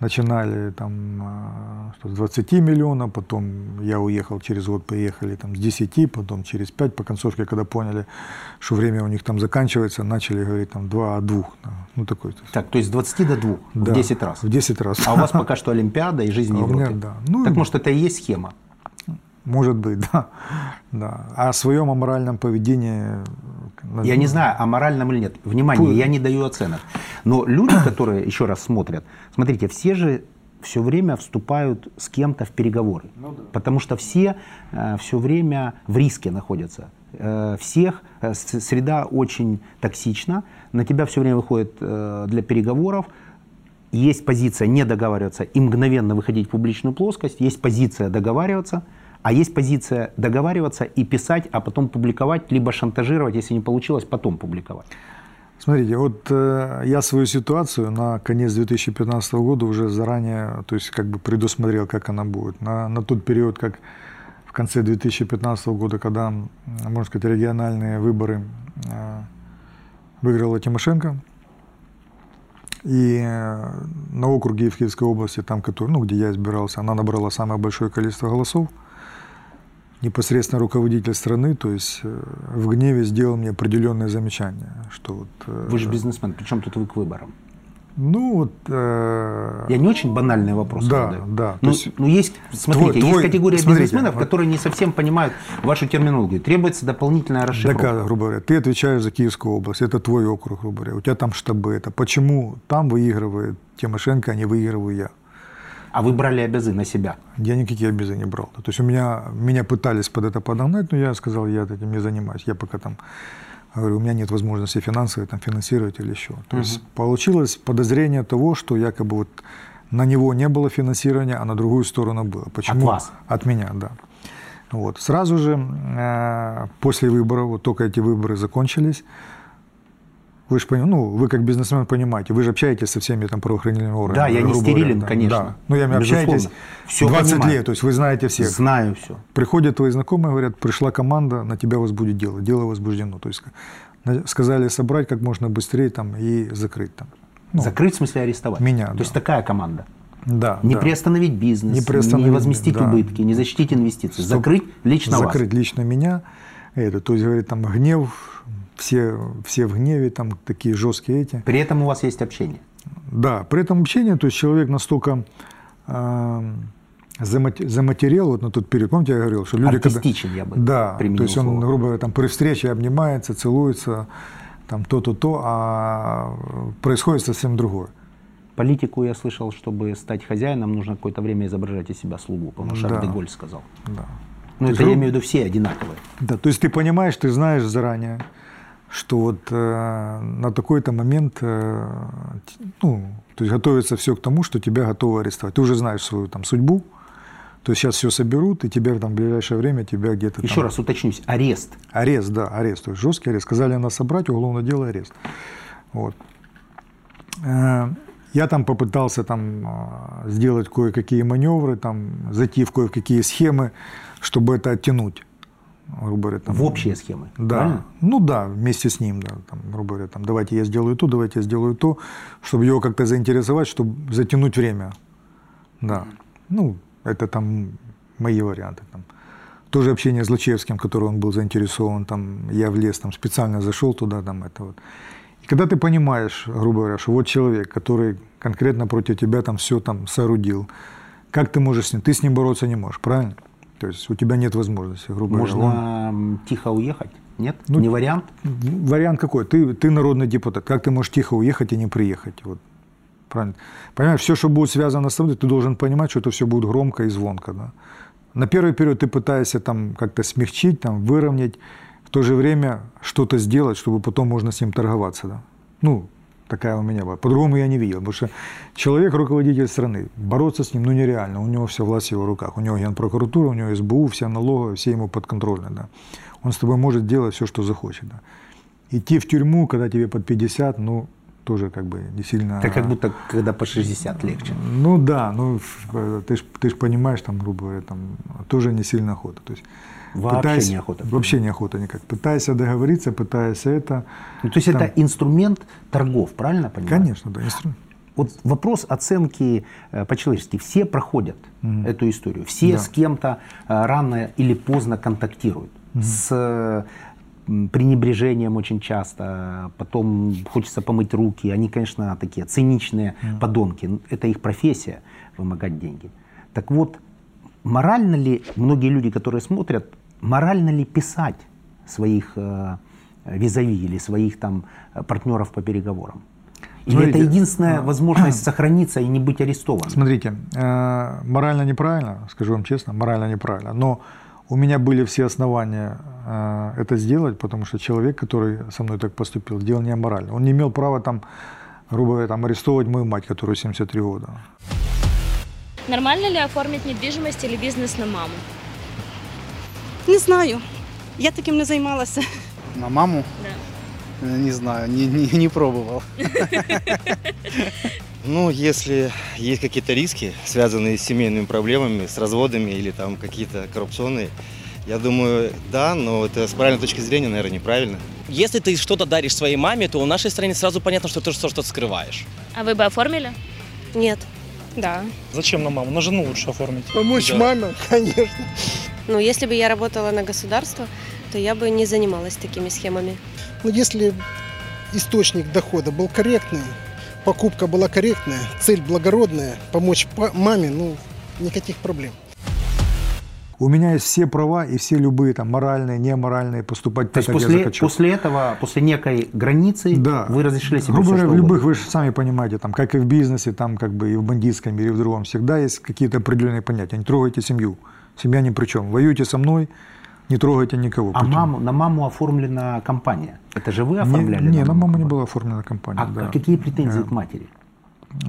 начинали там а, с 20 миллионов, потом я уехал, через год приехали там с 10, потом через 5 по концовке, когда поняли, что время у них там заканчивается, начали говорить там 2 от 2. да. Ну, такой. то есть, Так, то есть с 20 до 2 да, в 10 раз. В 10 раз. А у вас пока <laughs> что Олимпиада и жизнь А у меня, Европе. да. Ну, так может это и есть схема? Может быть, <laughs> да. да. А о своем аморальном поведении... Я не знаю, о моральном или нет. Внимание, Пу- я не даю оценок. Но люди, <coughs> которые еще раз смотрят, смотрите, все же все время вступают с кем-то в переговоры. Потому что все все время в риске находятся. Э, всех э, среда очень токсична, на тебя все время выходит э, для переговоров. Есть позиция не договариваться и мгновенно выходить в публичную плоскость, есть позиция договариваться, а есть позиция договариваться и писать, а потом публиковать, либо шантажировать, если не получилось, потом публиковать. Смотрите, вот э, я свою ситуацию на конец 2015 года уже заранее, то есть как бы предусмотрел, как она будет. На, на тот период, как в конце 2015 года, когда, можно сказать, региональные выборы э, выиграла Тимошенко, и э, на округе в Киевской области, там, который, ну, где я избирался, она набрала самое большое количество голосов. Непосредственно руководитель страны, то есть э, в гневе сделал мне определенное замечание, что вот... э, Вы же бизнесмен, причем тут вы к выборам? Ну вот... э, Я не очень банальный вопрос Да, задаю. да, то Ну, есть ну, есть, смотрите, твой- есть категория смотрите, бизнесменов, вот- которые не совсем понимают вашу терминологию. Требуется дополнительная расшифровка. Доказано, грубо говоря, ты отвечаешь за Киевскую область, это твой округ, грубо говоря, у тебя там штабы, это почему там выигрывает Тимошенко, а не выигрываю я? А вы брали обязы на себя. Я никакие обязы не брал. То есть у меня, меня пытались под это подогнать, но я сказал, я этим не занимаюсь. Я пока там, говорю, у меня нет возможности финансовой там, финансировать или еще. То есть получилось подозрение того, что якобы вот на него не было финансирования, а на другую сторону было. Почему? вас? От меня, да. Вот. Сразу же э, после выборов, вот только эти выборы закончились, вы же ну, вы как бизнесмен понимаете, вы же общаетесь со всеми там правоохранительными органами. Да, я не стерилен, да, конечно. Да. Ну, я Безусловно. общаетесь Всё 20 понимаю. лет, то есть вы знаете всех. Знаю все. Приходят твои знакомые, говорят, пришла команда, на тебя возбудит дело, дело возбуждено. То есть сказали собрать как можно быстрее там и закрыть там. Ну, Закрыть в смысле арестовать. Меня, То да. есть такая команда. Да, Не да. приостановить бизнес, Не не, приостановить, возместить да. убытки, не защитить инвестиции. Чтоб Закрыть лично закрыть лично меня. Это, то есть, говорит, там гнев, все, все в гневе, там такие жесткие эти. При этом у вас есть общение. Да, при этом общение, то есть человек настолько э, замат- заматерел вот на тот период, помните, я говорил, что люди, когда... Артистичен я бы Да, то есть он, слово. грубо говоря, там при встрече обнимается, целуется, там то-то, то, а происходит совсем другое. Политику я слышал, чтобы стать хозяином, нужно какое-то время изображать из себя слугу, по-моему, Шарль Да. де сказал. Да. Ну, есть это я грубо- имею в виду все одинаковые. Да, то есть ты понимаешь, ты знаешь заранее, что вот э, на такой-то момент, э, ну, то есть готовится все к тому, что тебя готовы арестовать. Ты уже знаешь свою там судьбу, то есть сейчас все соберут, и тебя там в ближайшее время тебя где-то Еще там- раз уточнюсь, арест. Арест, да, арест, то есть жесткий арест. Сказали нас собрать, уголовное дело, арест. Вот. Э, Я там попытался там а, сделать кое-какие маневры, там зайти в кое-какие схемы, чтобы это оттянуть. Грубо говоря, там, В общие схемы. Да. правильно? Ну да, вместе с ним, да. Там, грубо говоря, там, давайте я сделаю то, давайте я сделаю то, чтобы его как-то заинтересовать, чтобы затянуть время. Да. Ну, это там мои варианты. Там. Тоже общение с Лучевским, который он был заинтересован, там, я влез, там, специально зашел туда, там, это вот. И когда ты понимаешь, грубо говоря, что вот человек, который конкретно против тебя там все там соорудил, как ты можешь с ним, ты с ним бороться не можешь, правильно? То есть у тебя нет возможности, грубо Можно говоря. Он- м, тихо уехать? Нет? Ну, Не вариант? Вариант какой? Ты, ты народный депутат. Как ты можешь тихо уехать и не приехать? Вот. Правильно. Понимаешь, все, что будет связано с тобой, ты должен понимать, что это все будет громко и звонко. Да? На первый период ты пытаешься там как-то смягчить, там, выровнять, в то же время что-то сделать, чтобы потом можно с ним торговаться. Да? Ну, такая у меня была. По-другому я не видел, потому что человек руководитель страны, бороться с ним ну нереально, у него вся власть в его руках, у него генпрокуратура, у него СБУ, вся налоговая, все ему подконтрольны. Да? Он с тобой может делать все, что захочет. Да? Идти в тюрьму, когда тебе под 50, ну, тоже как бы не сильно... Это как будто, когда по 60 легче. Ну да, ну э, ты ж, ты ж понимаешь, там, грубо говоря, там тоже не сильно охота. То есть Вообще пытаясь- неохота. Вообще неохота никак. Пытайся договориться, пытайся это. Ну, то есть Там- это инструмент торгов, правильно понимаю? Конечно, да, инструмент. Вот вопрос оценки э, по-человечески. Все проходят эту историю. Все Да. с кем-то э, рано или поздно контактируют. С э, м, пренебрежением очень часто. Потом хочется помыть руки. Они, конечно, такие циничные подонки. Это их профессия вымогать деньги. Так вот, морально ли многие люди, которые смотрят, морально ли писать своих э, визави или своих там э, партнеров по переговорам? Или Смотрите, это единственная <clears throat> возможность сохраниться и не быть арестованным? Смотрите, э, морально неправильно, скажу вам честно, морально неправильно, но у меня были все основания э, это сделать, потому что человек, который со мной так поступил, делал не аморально. Он не имел права там, грубо говоря, там, арестовывать мою мать, которой 73 года. Нормально ли оформить недвижимость или бизнес на маму? Не знаю. Я таким не займалася. На маму? Да. Не знаю, не, не, не пробовал. <laughs> Ну, если есть какие-то риски, связанные с семейными проблемами, с разводами или там какие-то коррупционные, я думаю, да, но это с правильной точки зрения, наверное, неправильно. Если ты что-то даришь своей маме, то в нашей стране сразу понятно, что ты что-то скрываешь. А вы бы оформили? Нет. Да. Зачем на маму? На жену лучше оформить. Помочь Да. маме, <laughs> конечно. Ну, если бы я работала на государство, то я бы не занималась такими схемами. Но если источник дохода был корректный, покупка была корректная, цель благородная, помочь маме, ну, никаких проблем. У меня есть все права и все любые там моральные, неморальные поступать То так, как я после, захочу. после этого, после некой границы, Да. вы разрешили себе Грубо говоря, в любых, вы же сами понимаете, там, как и в бизнесе, там, как бы и в бандитском мире, и в другом, всегда есть какие-то определенные понятия. Не трогайте семью. Семья ни при чем. Воюйте со мной, не трогайте никого. А маму, на маму оформлена компания. Это же вы Не, оформляли? не, на маму не была оформлена компания. А да. какие претензии Да. к матери?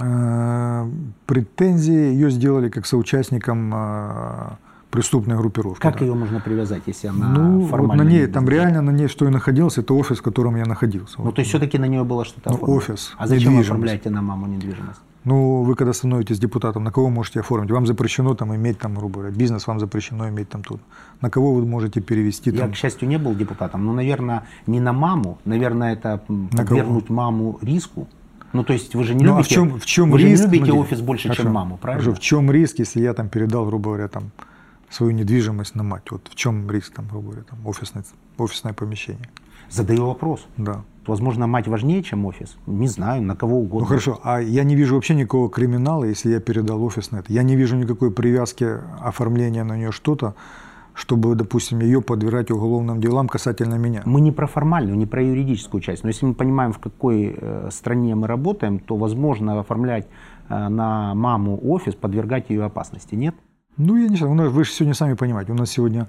Э, Претензии ее сделали как соучастником э, преступной группировки. Как да. ее можно привязать, если она Ну, вот формально на не ней, там бизнес? реально на ней, что и находился, это офис, в котором я находился. Ну, Вот. то есть все-таки на нее было что-то Ну, оформлено. офис, А зачем вы оформляете на маму недвижимость? Ну, вы когда становитесь депутатом, на кого можете оформить? Вам запрещено там иметь там, грубо говоря, бизнес вам запрещено иметь там тут. На кого вы можете перевести Я, там? к счастью, не был депутатом, но, наверное, не на маму. Наверное, это На кого? подвергнуть маму риску. Ну, то есть вы же не Ну, а любите, в чем, в чем вы же риск? не любите Смотрите, офис больше, хорошо, чем маму, правильно? хорошо, в чем риск, если я там передал, грубо говоря, там свою недвижимость на мать? Вот в чем риск там, грубо говоря, там офисное, офисное помещение? Задаю вопрос. Да. Возможно, мать важнее, чем офис? Не знаю, на кого угодно. Ну хорошо, а я не вижу вообще никакого криминала, если я передал офис на это. Я не вижу никакой привязки оформления на нее что-то, чтобы, допустим, ее подвергать уголовным делам касательно меня. Мы не про формальную, не про юридическую часть. Но если мы понимаем, в какой э, стране мы работаем, то возможно оформлять э, на маму офис, подвергать ее опасности. Нет? Ну, я не знаю, у нас, вы же сегодня сами понимаете, у нас сегодня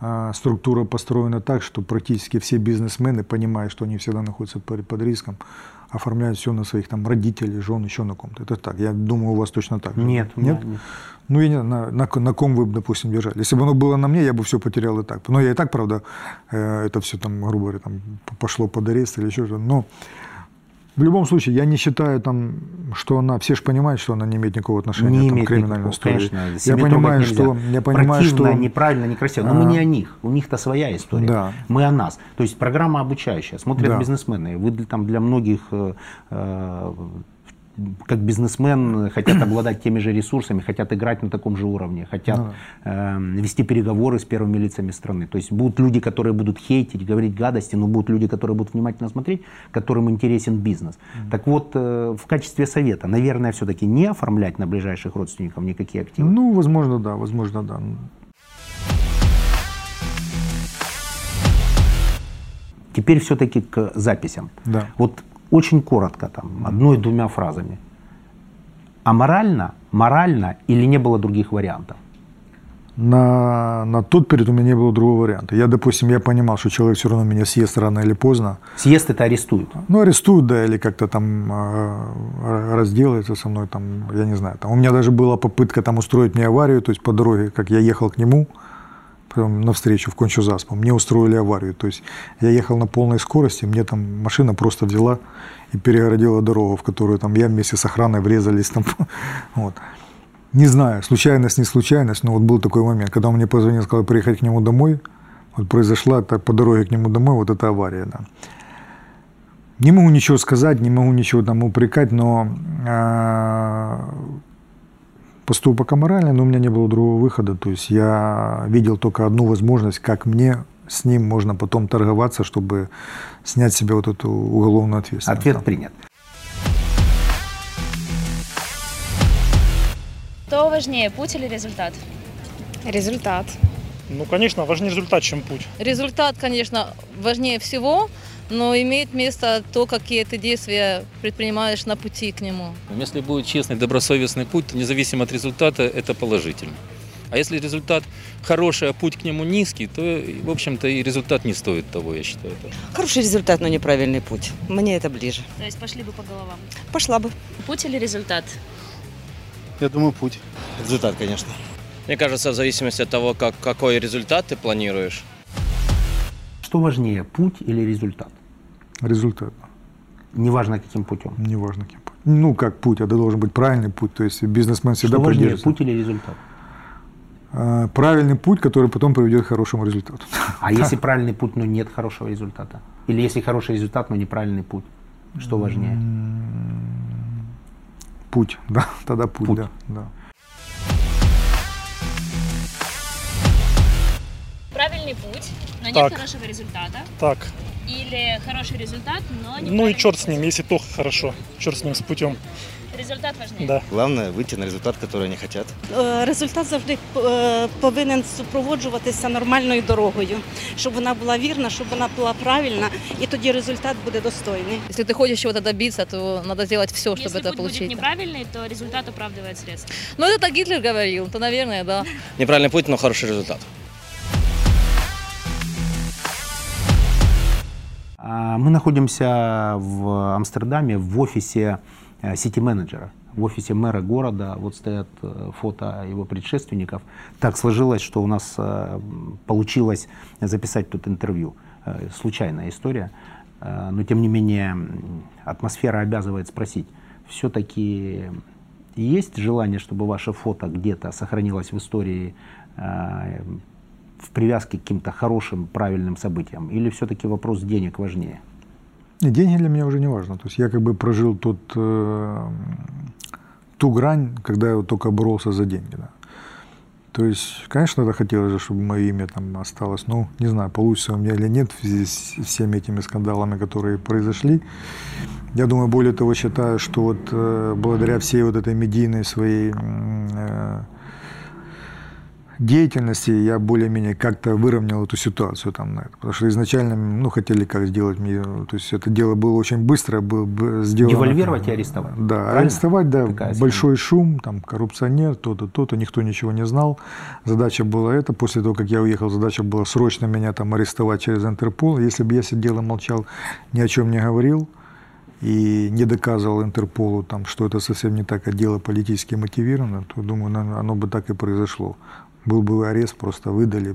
а, структура построена так, что практически все бизнесмены, понимая, что они всегда находятся под, под риском, оформляют все на своих там родителей, жен, еще на ком-то. Это так. Я думаю, у вас точно так. Нет. меня Нет? Ну, я не знаю, на, на, на ком вы, допустим, держали. Если бы оно было на мне, я бы все потерял и так. Но я и так, правда, э, это все там, грубо говоря, там, пошло под арест или еще что-то. Но В любом случае, я не считаю там, что она, все же понимают, что она не имеет никакого отношения Не там, имеет к криминальной истории. конечно, я понимаю, что, я понимаю, Противно, что неправильно, некрасиво. Но мы А. не о них. У них-то своя история. Да. Мы о нас. То есть программа обучающая. Смотрят Да. бизнесмены. Вы там для многих э, э, как бизнесмен э, хотят <clears throat> обладать теми же ресурсами, хотят играть на таком же уровне, хотят Ну э, вести переговоры с первыми лицами страны. То есть будут люди, которые будут хейтить, говорить гадости, но будут люди, которые будут внимательно смотреть, которым интересен бизнес. Так вот, э, в качестве совета, наверное, все-таки не оформлять на ближайших родственников никакие активы. Ну, возможно, да, возможно, да. Теперь все-таки к записям. Да. Вот очень коротко, там, одной-двумя фразами. А морально, морально или не было других вариантов? На, на тот период у меня не было другого варианта. Я, допустим, я понимал, что человек все равно меня съест рано или поздно. Съест это арестуют. Ну, арестуют, да, или как-то там э, разделается со мной, там, я не знаю. Там, у меня даже была попытка там устроить мне аварию, то есть по дороге, как я ехал к нему, навстречу в Кончу-Заспу, мне устроили аварию. То есть я ехал на полной скорости, мне там машина просто взяла и перегородила дорогу, в которую там я вместе с охраной врезались там. <laughs> Вот. Не знаю, случайность, не случайность, но вот был такой момент, когда он мне позвонил, сказал приехать к нему домой, вот произошла так по дороге к нему домой вот эта авария, да. Не могу ничего сказать, не могу ничего там упрекать, но э, поступок аморальный, но у меня не было другого выхода. То есть я видел только одну возможность, как мне с ним можно потом торговаться, чтобы снять с себя вот эту уголовную ответственность. Ответ принят. Что важнее, путь или результат? Результат. Ну, конечно, важнее результат, чем путь. Результат, конечно, важнее всего, но имеет место то, какие ты действия предпринимаешь на пути к нему. Если будет честный, добросовестный путь, то независимо от результата, это положительно. А если результат хороший, а путь к нему низкий, то, в общем-то, и результат не стоит того, я считаю. Хороший результат, но неправильный путь. Мне это ближе. То есть пошли бы по головам. Пошла бы. Путь или результат? Я думаю, путь. Результат, конечно. Мне кажется, в зависимости от того, как, какой результат ты планируешь. Что важнее, путь или результат? Результат. Неважно каким путем. Неважно каким путем. Ну, как путь, это должен быть правильный путь. То есть бизнесмен всегда Что важнее, путь или результат? А, Правильный путь, который потом приведет к хорошему результату. А если <laughs> правильный путь, но нет хорошего результата? Или если хороший результат, но неправильный путь? Что важнее? Путь, <laughs> да, тогда путь, Путь. да. да. Правильный путь, но нет Так. хорошего результата. Так, Или хороший результат, но не ну и черт с ним, если то хорошо. Черт с ним, с путем. Результат важнее. Да. Главное выйти на результат, который они хотят. Е, Результат завжди е, повинен супроводжуватися нормальною дорогою, щоб вона була вірна, щоб вона була правильна, і тоді результат буде достойний. Если ты хочешь чего-то добиться, то надо сделать все, чтобы Если это путь будет получить. неправильный, то результат оправдывает средства. Ну, это так Гитлер говорил, то, наверное, да. Неправильный путь, но хороший результат. Мы находимся в Амстердаме в офисе э, сити-менеджера, в офисе мэра города. Вот стоят э, фото его предшественников. Так сложилось, что у нас э, получилось записать тут интервью. Случайная история. Но тем не менее атмосфера обязывает спросить. Все-таки есть желание, чтобы ваше фото где-то сохранилось в истории в привязке к каким-то хорошим, правильным событиям? Или все-таки вопрос денег важнее? Деньги для меня уже не важно. То есть я как бы прожил тот, э, ту грань, когда я вот только боролся за деньги. Да. То есть, конечно, это хотелось чтобы мое имя там осталось. Ну, не знаю, получится у меня или нет в связи с всеми этими скандалами, которые произошли. Я думаю, более того, считаю, что вот э, благодаря всей вот этой медийной своей э, деятельности я более-менее как-то выровнял эту ситуацию там на это. Потому что изначально, ну, хотели как сделать мне, то есть это дело было очень быстро, было бы сделано. Девальвировать и арестовать. Да, Правильно? арестовать, да, Такая схема. большой шум, там, коррупционер, то-то, то-то, никто ничего не знал. Задача была эта, после того, как я уехал, задача была срочно меня там арестовать через Интерпол. Если бы я сидел и молчал, ни о чем не говорил, и не доказывал Интерполу, там, что это совсем не так, а дело политически мотивировано, то, думаю, оно бы так и произошло. Был бы арест, просто выдали,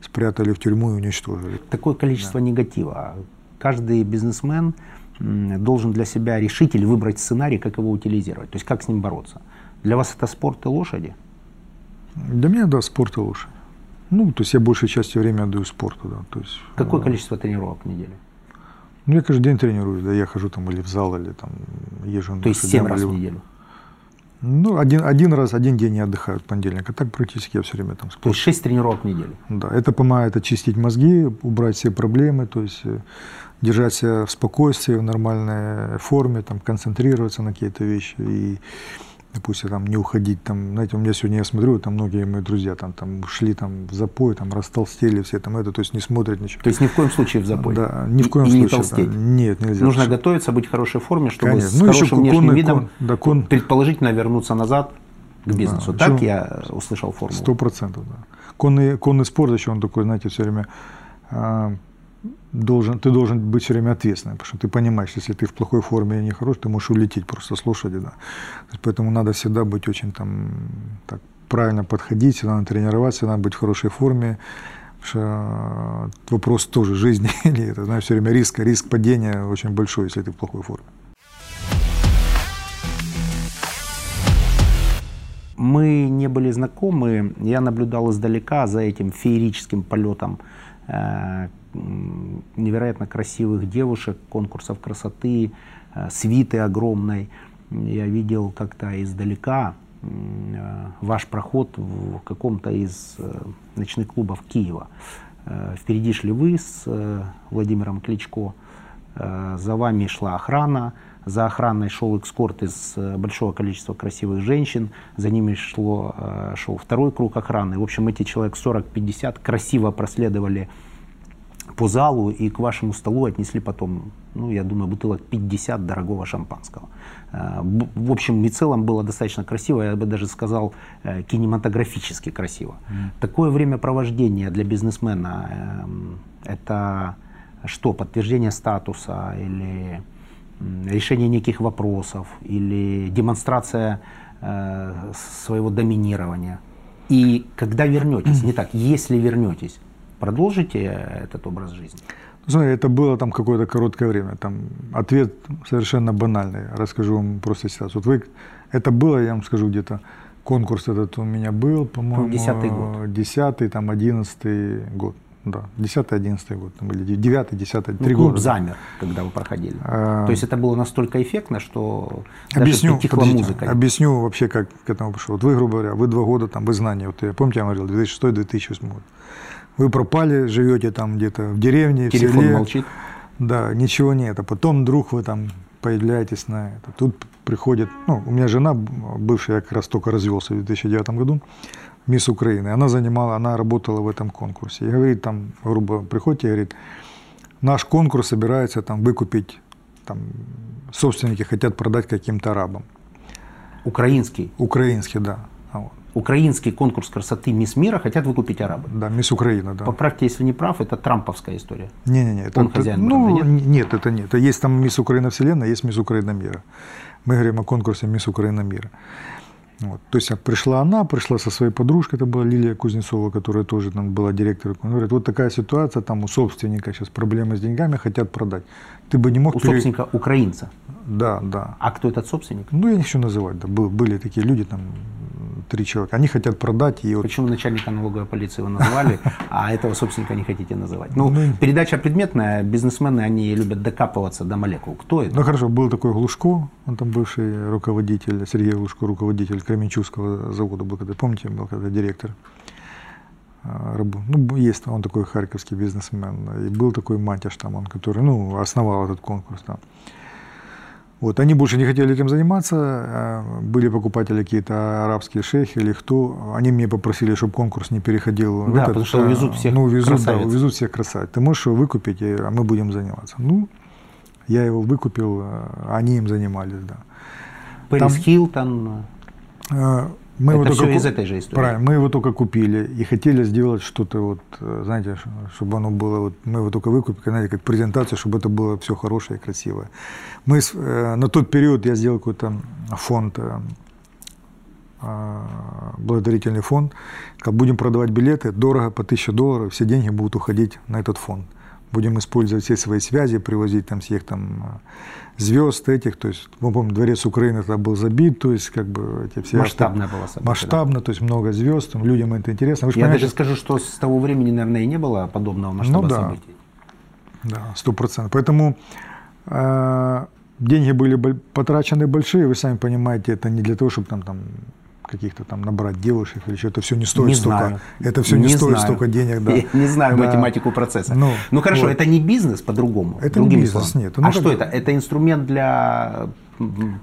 спрятали в тюрьму и уничтожили. Такое количество негатива. Каждый бизнесмен должен для себя решить или выбрать сценарий, как его утилизировать, то есть как с ним бороться. Для вас это спорт и лошади? Для меня, да, спорт и лошадь. Ну, то есть я большей частью времени отдаю спорту, да. То есть, Какое э, количество тренировок в неделю? Ну, я каждый день тренируюсь, да, я хожу там или в зал, или там езжу на То есть лошадях, 7 раз в неделю? Ну, один, один раз, один день я отдыхаю в понедельник, а так практически я все время там То есть 6 тренировок в неделю? Да, это помогает очистить мозги, убрать все проблемы, то есть э, держать себя в спокойствии, в нормальной форме, там, концентрироваться на какие-то вещи и, допустим, там, не уходить. Там, знаете, у меня сегодня, я смотрю, там многие мои друзья там, там ушли там, в запой, там, растолстели все, там, это, то есть не смотрят ничего. То есть ни в коем случае в запой? Да, ни в коем и не случае. да. толстеть? Нет, нельзя. Нужно что- готовиться, быть в хорошей форме, чтобы Конечно. с Ну, еще хорошим внешним конный видом кон- да, кон- предположительно вернуться назад к бизнесу. Да, так я услышал формулу. Сто процентов, да. Конный, конный спорт еще он такой, знаете, все время а, должен, ты должен быть все время ответственным, потому что ты понимаешь, если ты в плохой форме и не хорош, ты можешь улететь просто с да. Поэтому надо всегда быть очень там так правильно подходить, надо тренироваться, надо быть в хорошей форме. Потому что а, вопрос тоже жизни <laughs> или это, знаешь, все время риск, риск падения очень большой, если ты в плохой форме. Мы не были знакомы, я наблюдал издалека за этим феерическим полетом э, невероятно красивых девушек, конкурсов красоты, э, свиты огромной. Я видел как-то издалека э, ваш проход в каком-то из э, ночных клубов Киева. Э, Впереди шли вы с э, Владимиром Кличко, Э, за вами шла охрана, за охраной шел экскорт из э, большого количества красивых женщин, за ними шло, э, шел второй круг охраны. В общем, эти человек 40-50 красиво проследовали по залу и к вашему столу отнесли потом, ну, я думаю, бутылок 50 дорогого шампанского. Э, В общем и целом было достаточно красиво, я бы даже сказал, кинематографически красиво. Такое времяпровождение для бизнесмена эм, это что, подтверждение статуса или решение неких вопросов или демонстрация э, своего доминирования. И когда вернетесь, не так, если вернетесь, продолжите этот образ жизни. Ну, Смотри, это было там какое-то короткое время. Там ответ совершенно банальный. Расскажу вам просто сейчас. Вот вы, это было, я вам скажу, где-то конкурс этот у меня был, по-моему, Десятый год. 10 там 11 год. Да, 10-11 год, там, или 9 10 Ну, три клуб года. замер, когда вы проходили. А, То есть это было настолько эффектно, что даже Объясню, подождите, музыка. объясню вообще, как к этому пришел. Вот вы, грубо говоря, вы два года, там, вы знания, вот я, помните, я говорил, 2006-2008 год. Вы пропали, живете там где-то в деревне, в Телефон селе. молчит. Да, ничего нет. А потом вдруг вы там появляетесь на это. Тут приходит, ну, у меня жена бывшая, я как раз только развелся в 2009 году, мисс Украины. Она занимала, она работала в этом конкурсе. И говорит там, грубо, приходите, говорит, наш конкурс собирается там выкупить, там, собственники хотят продать каким-то арабам. Украинский. Украинский, да. Украинский конкурс красоты Мисс Мира хотят выкупить арабы. Да, мисс Украина, да. Поправьте, если не прав, это трамповская история. Не-не-не. это- Он хозяин ну, бренда, нет? нет? это нет. Есть там мисс Украина Вселенная, есть мисс Украина Мира. Мы говорим о конкурсе мисс Украина Мира. Вот. То есть а, пришла она, пришла со своей подружкой, это была Лилия Кузнецова, которая тоже там была директором. Она говорит, вот такая ситуация, там у собственника сейчас проблемы с деньгами, хотят продать. Ты бы не мог... У пере- собственника украинца. Да, да. А кто этот собственник? Ну, я не хочу называть, да. Был- были такие люди, там, три человека. Они хотят продать, вот Почему начальника налоговой полиции вы назвали, а этого собственника не хотите называть? Ну, Ну, передача предметная, бизнесмены, они любят докапываться до молекул. Кто это? Ну хорошо, был такой Глушко, он там бывший руководитель, Сергей Глушко, руководитель Кременчугского завода был, когда, помните, был когда директор. А, Ну, есть он такой харьковский бизнесмен. И был такой Матяш там, он, который, ну, основал этот конкурс там. Вот, они больше не хотели этим заниматься, а, были покупатели какие-то арабские шейхи или кто, они меня попросили, чтобы конкурс не переходил в Да, этот, потому что увезут всех Ну, увезут, да, красавиц. увезут всех красавиц. Ты можешь его выкупить, а мы будем заниматься. Ну, я его выкупил, а они им занимались, да. Пэрис Там-. А, Мы Это его всё только из этой же истории. Правильно, мы его только купили и хотели сделать что-то вот, знаете, чтобы оно было, вот, мы его только выкупили, знаете, как презентацию, чтобы это было все хорошее и красивое. Мы э, на тот период я сделал какой-то фонд, э, а, благотворительный фонд, как будем продавать билеты, дорого, по 1000 долларов, все деньги будут уходить на этот фонд. Будем использовать все свои связи, привозить там всех там э, звезд этих, то есть, мы помним, дворец Украины тогда был забит, то есть, как бы эти все... Масштабное было событие, Масштабно, то есть, много звезд, там, людям это интересно. Вы же Я понимаете, даже скажу, что с того времени, наверное, и не было подобного масштаба Ну да. событий. Да, сто процентов. Поэтому э, деньги были потрачены большие, вы сами понимаете, это не для того, чтобы там, там каких-то там набрать девушек или что, это все не стоит Не столько, знаю. это все не, Не стоит знаю. столько денег, да. <laughs> Я не знаю Да. математику процесса. Ну, Ну, хорошо, вот. это не бизнес по-другому. Это не бизнес, словами. нет. Ну, а что это? Это инструмент для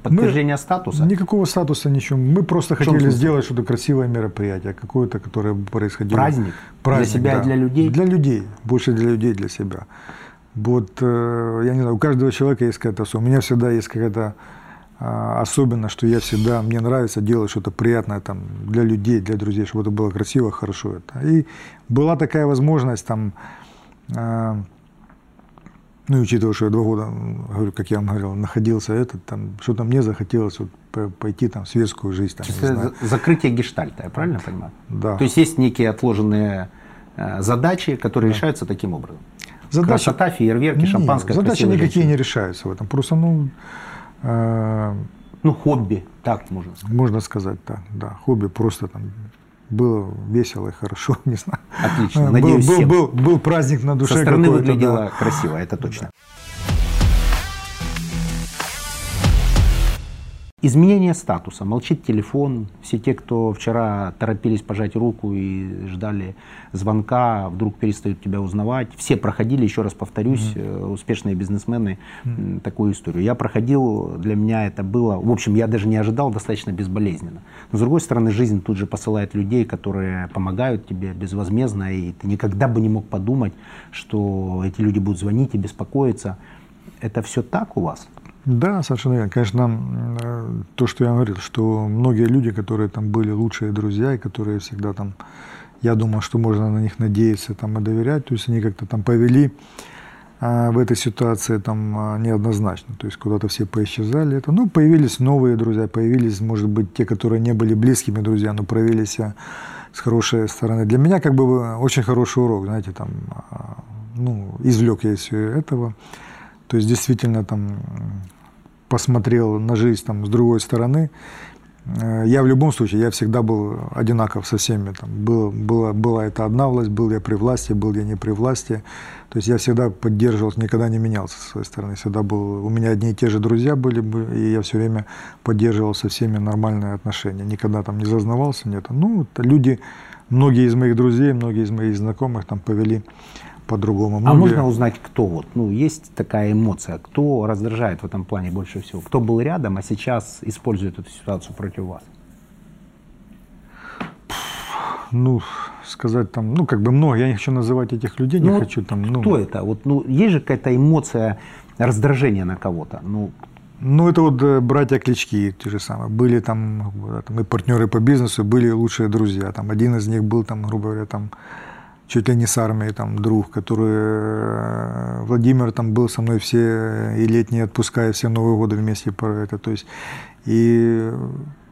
подтверждения статуса? Никакого статуса, ничего. Мы просто хотели сделать что-то красивое мероприятие, какое-то, которое происходило. Праздник? Для себя и да. для людей? Для людей. Больше для людей, для себя. Вот, э, я не знаю, у каждого человека есть какая-то. У меня всегда есть какая-то а, особенность, что я всегда, мне нравится делать что-то приятное там для людей, для друзей, чтобы это было красиво, хорошо. Это. И была такая возможность там, а, ну и учитывая, что я два года, говорю, как я вам говорил, находился этот, там, что-то мне захотелось вот, по- пойти там в светскую жизнь. Там, за- закрытие гештальта, я правильно понимаю? Да. То есть есть некие отложенные э, задачи, которые решаются таким образом. Задачи- Красота, фейерверки, Не, шампанское, задачи никакие женщины. не решаются в этом. Просто, ну, Ну, хобби, так можно сказать. можно сказать так, да. Хобби просто там было весело и хорошо, <laughs> не знаю. Отлично, Был- надеюсь, был, всем. был, был праздник на душе Со стороны выглядело да. красиво, это точно. Изменение статуса. Молчит телефон. Все те, кто вчера торопились пожать руку и ждали звонка, вдруг перестают тебя узнавать. Все проходили, еще раз повторюсь, э, успешные бизнесмены м, такую историю. Я проходил, для меня это было, в общем, я даже не ожидал, достаточно безболезненно. Но с другой стороны, жизнь тут же посылает людей, которые помогают тебе безвозмездно, и ты никогда бы не мог подумать, что эти люди будут звонить и беспокоиться. Это все так у вас? Да, совершенно верно. Конечно, э, то, что я говорил, что многие люди, которые там были лучшие друзья, и которые всегда там, я думал, что можно на них надеяться там, и доверять, то есть они как-то там повели а, в этой ситуации там а, неоднозначно. То есть куда-то все поисчезали. Это, ну, появились новые друзья, появились, может быть, те, которые не были близкими друзья, но проявились а, с хорошей стороны. Для меня как бы очень хороший урок, знаете, там, а, ну, извлек я из всего этого. То есть действительно там посмотрел на жизнь там, с другой стороны. Э, Я в любом случае, я всегда был одинаков со всеми. Там, было, была, была это одна власть, был я при власти, был я не при власти. То есть я всегда поддерживал, никогда не менялся со своей стороны. Всегда был, у меня одни и те же друзья были, бы, и я все время поддерживал со всеми нормальные отношения. Никогда там не зазнавался, нет. Ну, люди, многие из моих друзей, многие из моих знакомых там повели по-другому. А Многие- можно узнать, кто вот, ну, есть такая эмоция, кто раздражает в этом плане больше всего? Кто был рядом, а сейчас использует эту ситуацию против вас? ну, сказать там, ну, как бы много, я не хочу называть этих людей, не Ну, вот хочу там, ну, Кто это? Вот, ну, есть же какая-то эмоция раздражения на кого-то. Ну, ну, это вот э, братья Клички, те же самые, были там, там и партнеры по бизнесу, были лучшие друзья, там один из них был там, грубо говоря, там, чуть ли не с армией, там, друг, который, э, Владимир там был со мной все и летние отпуска, и все Новые годы вместе про это, то есть, и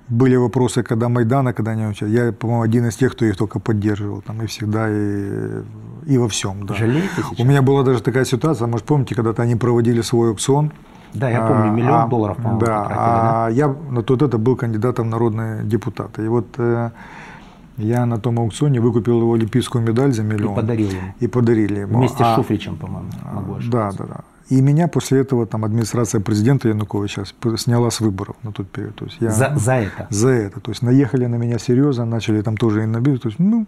были вопросы, когда Майдана, когда они учат. Я, по-моему, один из тех, кто их только поддерживал. Там, и всегда, и, и во всем. Да. Жалеете сейчас? У меня была даже такая ситуация, может, помните, когда-то они проводили свой аукцион. Да, я помню, миллион а, долларов, по-моему, Да, потратили, а я на тот это был кандидатом в народные депутаты. И вот э, я на том аукционе выкупил его олимпийскую медаль за миллион. подарил ему. И подарили ему. Вместе А- с Шуфричем, по-моему, могу да, ошибаться. да, да. И меня после этого там администрация президента Януковича сняла с выборов на тот период. То есть я, За, за это? За это. То есть наехали на меня серьезно, начали там тоже и набить. То есть, ну,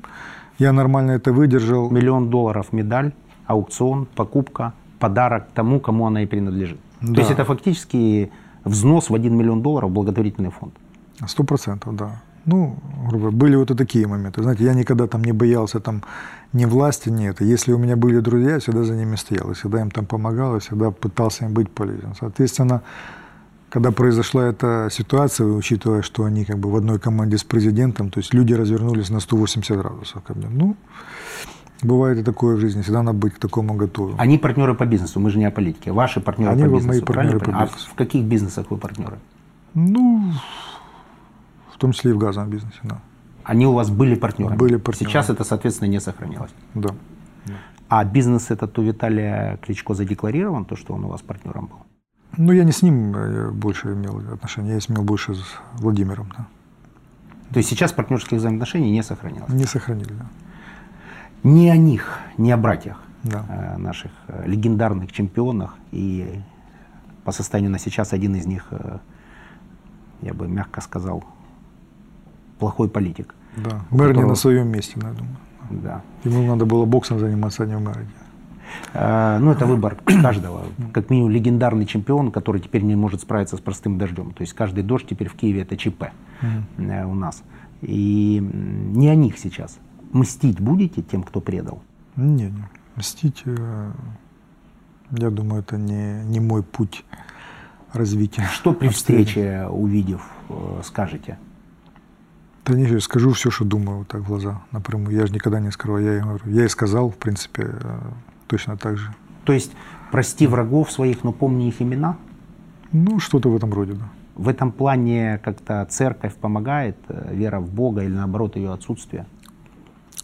я нормально это выдержал. Миллион долларов медаль, аукцион, покупка, подарок тому, кому она и принадлежит. Да. То есть это фактически взнос в 1 миллион долларов в благотворительный фонд. Сто процентов, да. Ну, грубо говоря, были вот и такие моменты. Знаете, я никогда там не боялся там ни власти, ни это. Если у меня были друзья, я всегда за ними стоял, я всегда им там помогал, я всегда пытался им быть полезен. Соответственно, когда произошла эта ситуация, учитывая, что они как бы в одной команде с президентом, то есть люди развернулись на 180 градусов ко мне. Ну, бывает и такое в жизни, всегда надо быть к такому готовым. Они партнеры по бизнесу, мы же не о политике. Ваши партнеры Они по мои бизнесу, партнеры правильно по понимаю? бизнесу. А в каких бизнесах вы партнеры? Ну, том числе и в газовом бизнесе, да. Они у вас были партнерами? Были партнерами. Сейчас это, соответственно, не сохранилось. Да. А бизнес этот у Виталия Кличко задекларирован, то, что он у вас партнером был? Ну, я не с ним э, больше имел отношения, я имел больше с Владимиром, да. То есть сейчас партнерских взаимоотношений не сохранилось? Не сохранили, да. Не о них, не о братьях Да. э, наших э, легендарных чемпионах. И по состоянию на сейчас один из них, я бы мягко сказал, плохой политик. Да. Мэр не которого- на своем месте, я думаю. Да. Ему надо было боксом заниматься, а не мэром. Э, Ну, это выбор <clears throat> каждого. Как минимум легендарный чемпион, который теперь не может справиться с простым дождем. То есть каждый дождь теперь в Киеве это ЧП э, у нас. И не о них сейчас. Мстить будете тем, кто предал? Не, не. Мстить, э, я думаю, это не, не мой путь развития. Что при встрече, увидев, скажете? Да не, я скажу все, что думаю, вот так в глаза напрямую. Я же никогда не скрываю. Я, и говорю. я и сказал, в принципе, э, точно так же. То есть прости врагов своих, но помни их имена? Ну, что-то в этом роде, да. В этом плане как-то церковь помогает, э, вера в Бога или наоборот ее отсутствие?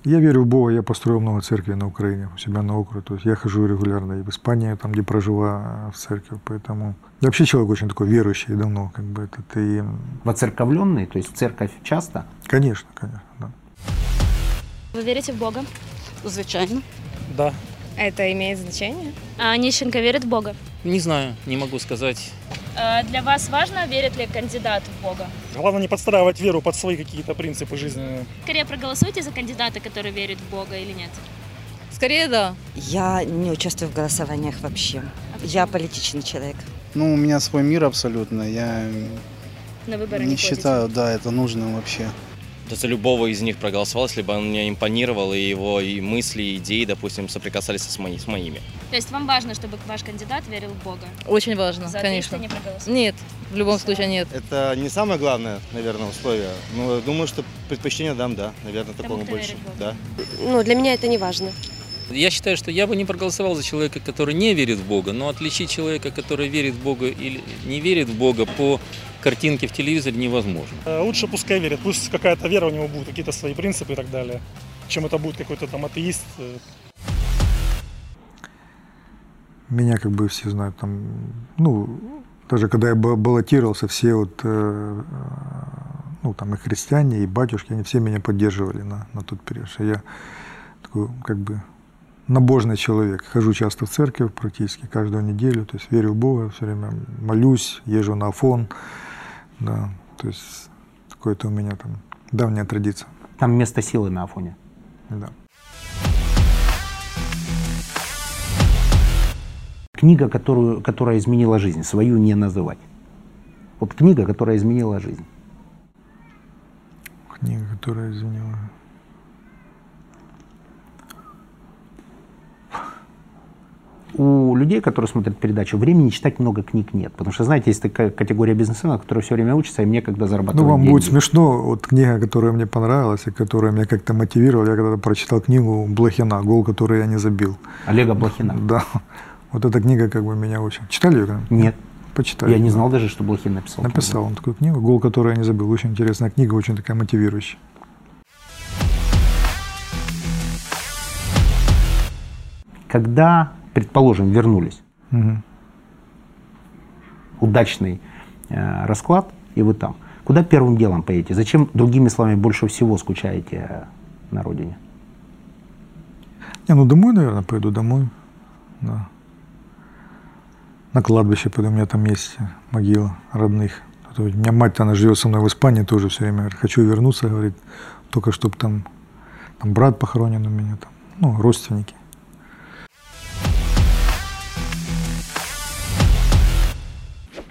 Я верю в Бога, я построил много церквей на Украине, у себя на округе. То есть я хожу регулярно и в Испанию, там, где проживаю, в церковь. Поэтому я вообще человек очень такой верующий давно, как бы это. И, Воцерковленный, то есть в церковь часто? конечно, конечно, да. Вы верите в Бога? Звичайно. Да. Это имеет значение? А Нищенко верит в Бога? Не знаю, не могу сказать. А Для вас важно, верит ли кандидат в Бога? Главное не подстраивать веру под свои какие-то принципы жизненные. Скорее проголосуйте за кандидата, который верит в Бога или нет. Скорее, да. Я не участвую в голосованиях вообще. Я политичный человек. Ну, у меня свой мир абсолютно. Я На выборы не не ходите? считаю, да, это нужным вообще. Да за любого из них проголосовал, если бы он мне импонировал, и его и мысли, и идеи, допустим, соприкасались с, мои, с моими. То есть вам важно, чтобы ваш кандидат верил в Бога? Очень важно, За конечно. не? Нет, в любом случае нет. Это не самое главное, наверное, условие. Но я думаю, что предпочтение дам, да. Наверное, такому больше. Да. Ну, для меня это не важно. Я считаю, что я бы не проголосовал за человека, который не верит в Бога, но отличить человека, который верит в Бога или не верит в Бога по картинке в телевизоре невозможно. Э, Лучше пускай верит, пусть какая-то вера у него будет, какие-то свои принципы и так далее. Чем это будет какой-то там атеист. э, Меня как бы все знают там, ну, даже когда я ба- баллотировался, все вот, э, ну, там и христиане, и батюшки, они все меня поддерживали на, на тот период. что Я такой, как бы, набожный человек. Хожу часто в церковь практически каждую неделю, то есть верю в Бога, все время молюсь, езжу на Афон, да, то есть какое-то у меня там давняя традиция, Там место силы на Афоне. да. Книга, которую, которая изменила жизнь, свою не называть. Вот книга, которая изменила жизнь. Книга, которая изменила. У людей, которые смотрят передачу, времени читать много книг нет. Потому что, знаете, есть такая категория бизнесменов, которые все время учатся, и мне когда зарабатывать Ну, вам деньги. будет смешно. Вот книга, которая мне понравилась и которая меня как-то мотивировала, я когда-то прочитал книгу Блохина «Гол, который я не забил». Олега Блохина. <laughs> Да. Вот эта книга как бы меня очень... Читали ее? Нет. Почитали. Я не знал даже, что Блохин написал. Написал он такую книгу «Гол, который я не забыл». Очень интересная книга, очень такая мотивирующая. Когда, предположим, вернулись, Мгм. удачный э, расклад, и вы там, куда первым делом поедете? Зачем, другими словами, больше всего скучаете э, на родине? Не, ну домой, наверное, пойду домой. Да. На кладбище пойду, у меня там есть могила родных. У меня мать, она живет со мной в Испании тоже все время. Говорит, хочу вернуться, говорит, только чтобы там, там брат похоронен у меня, там, ну, родственники.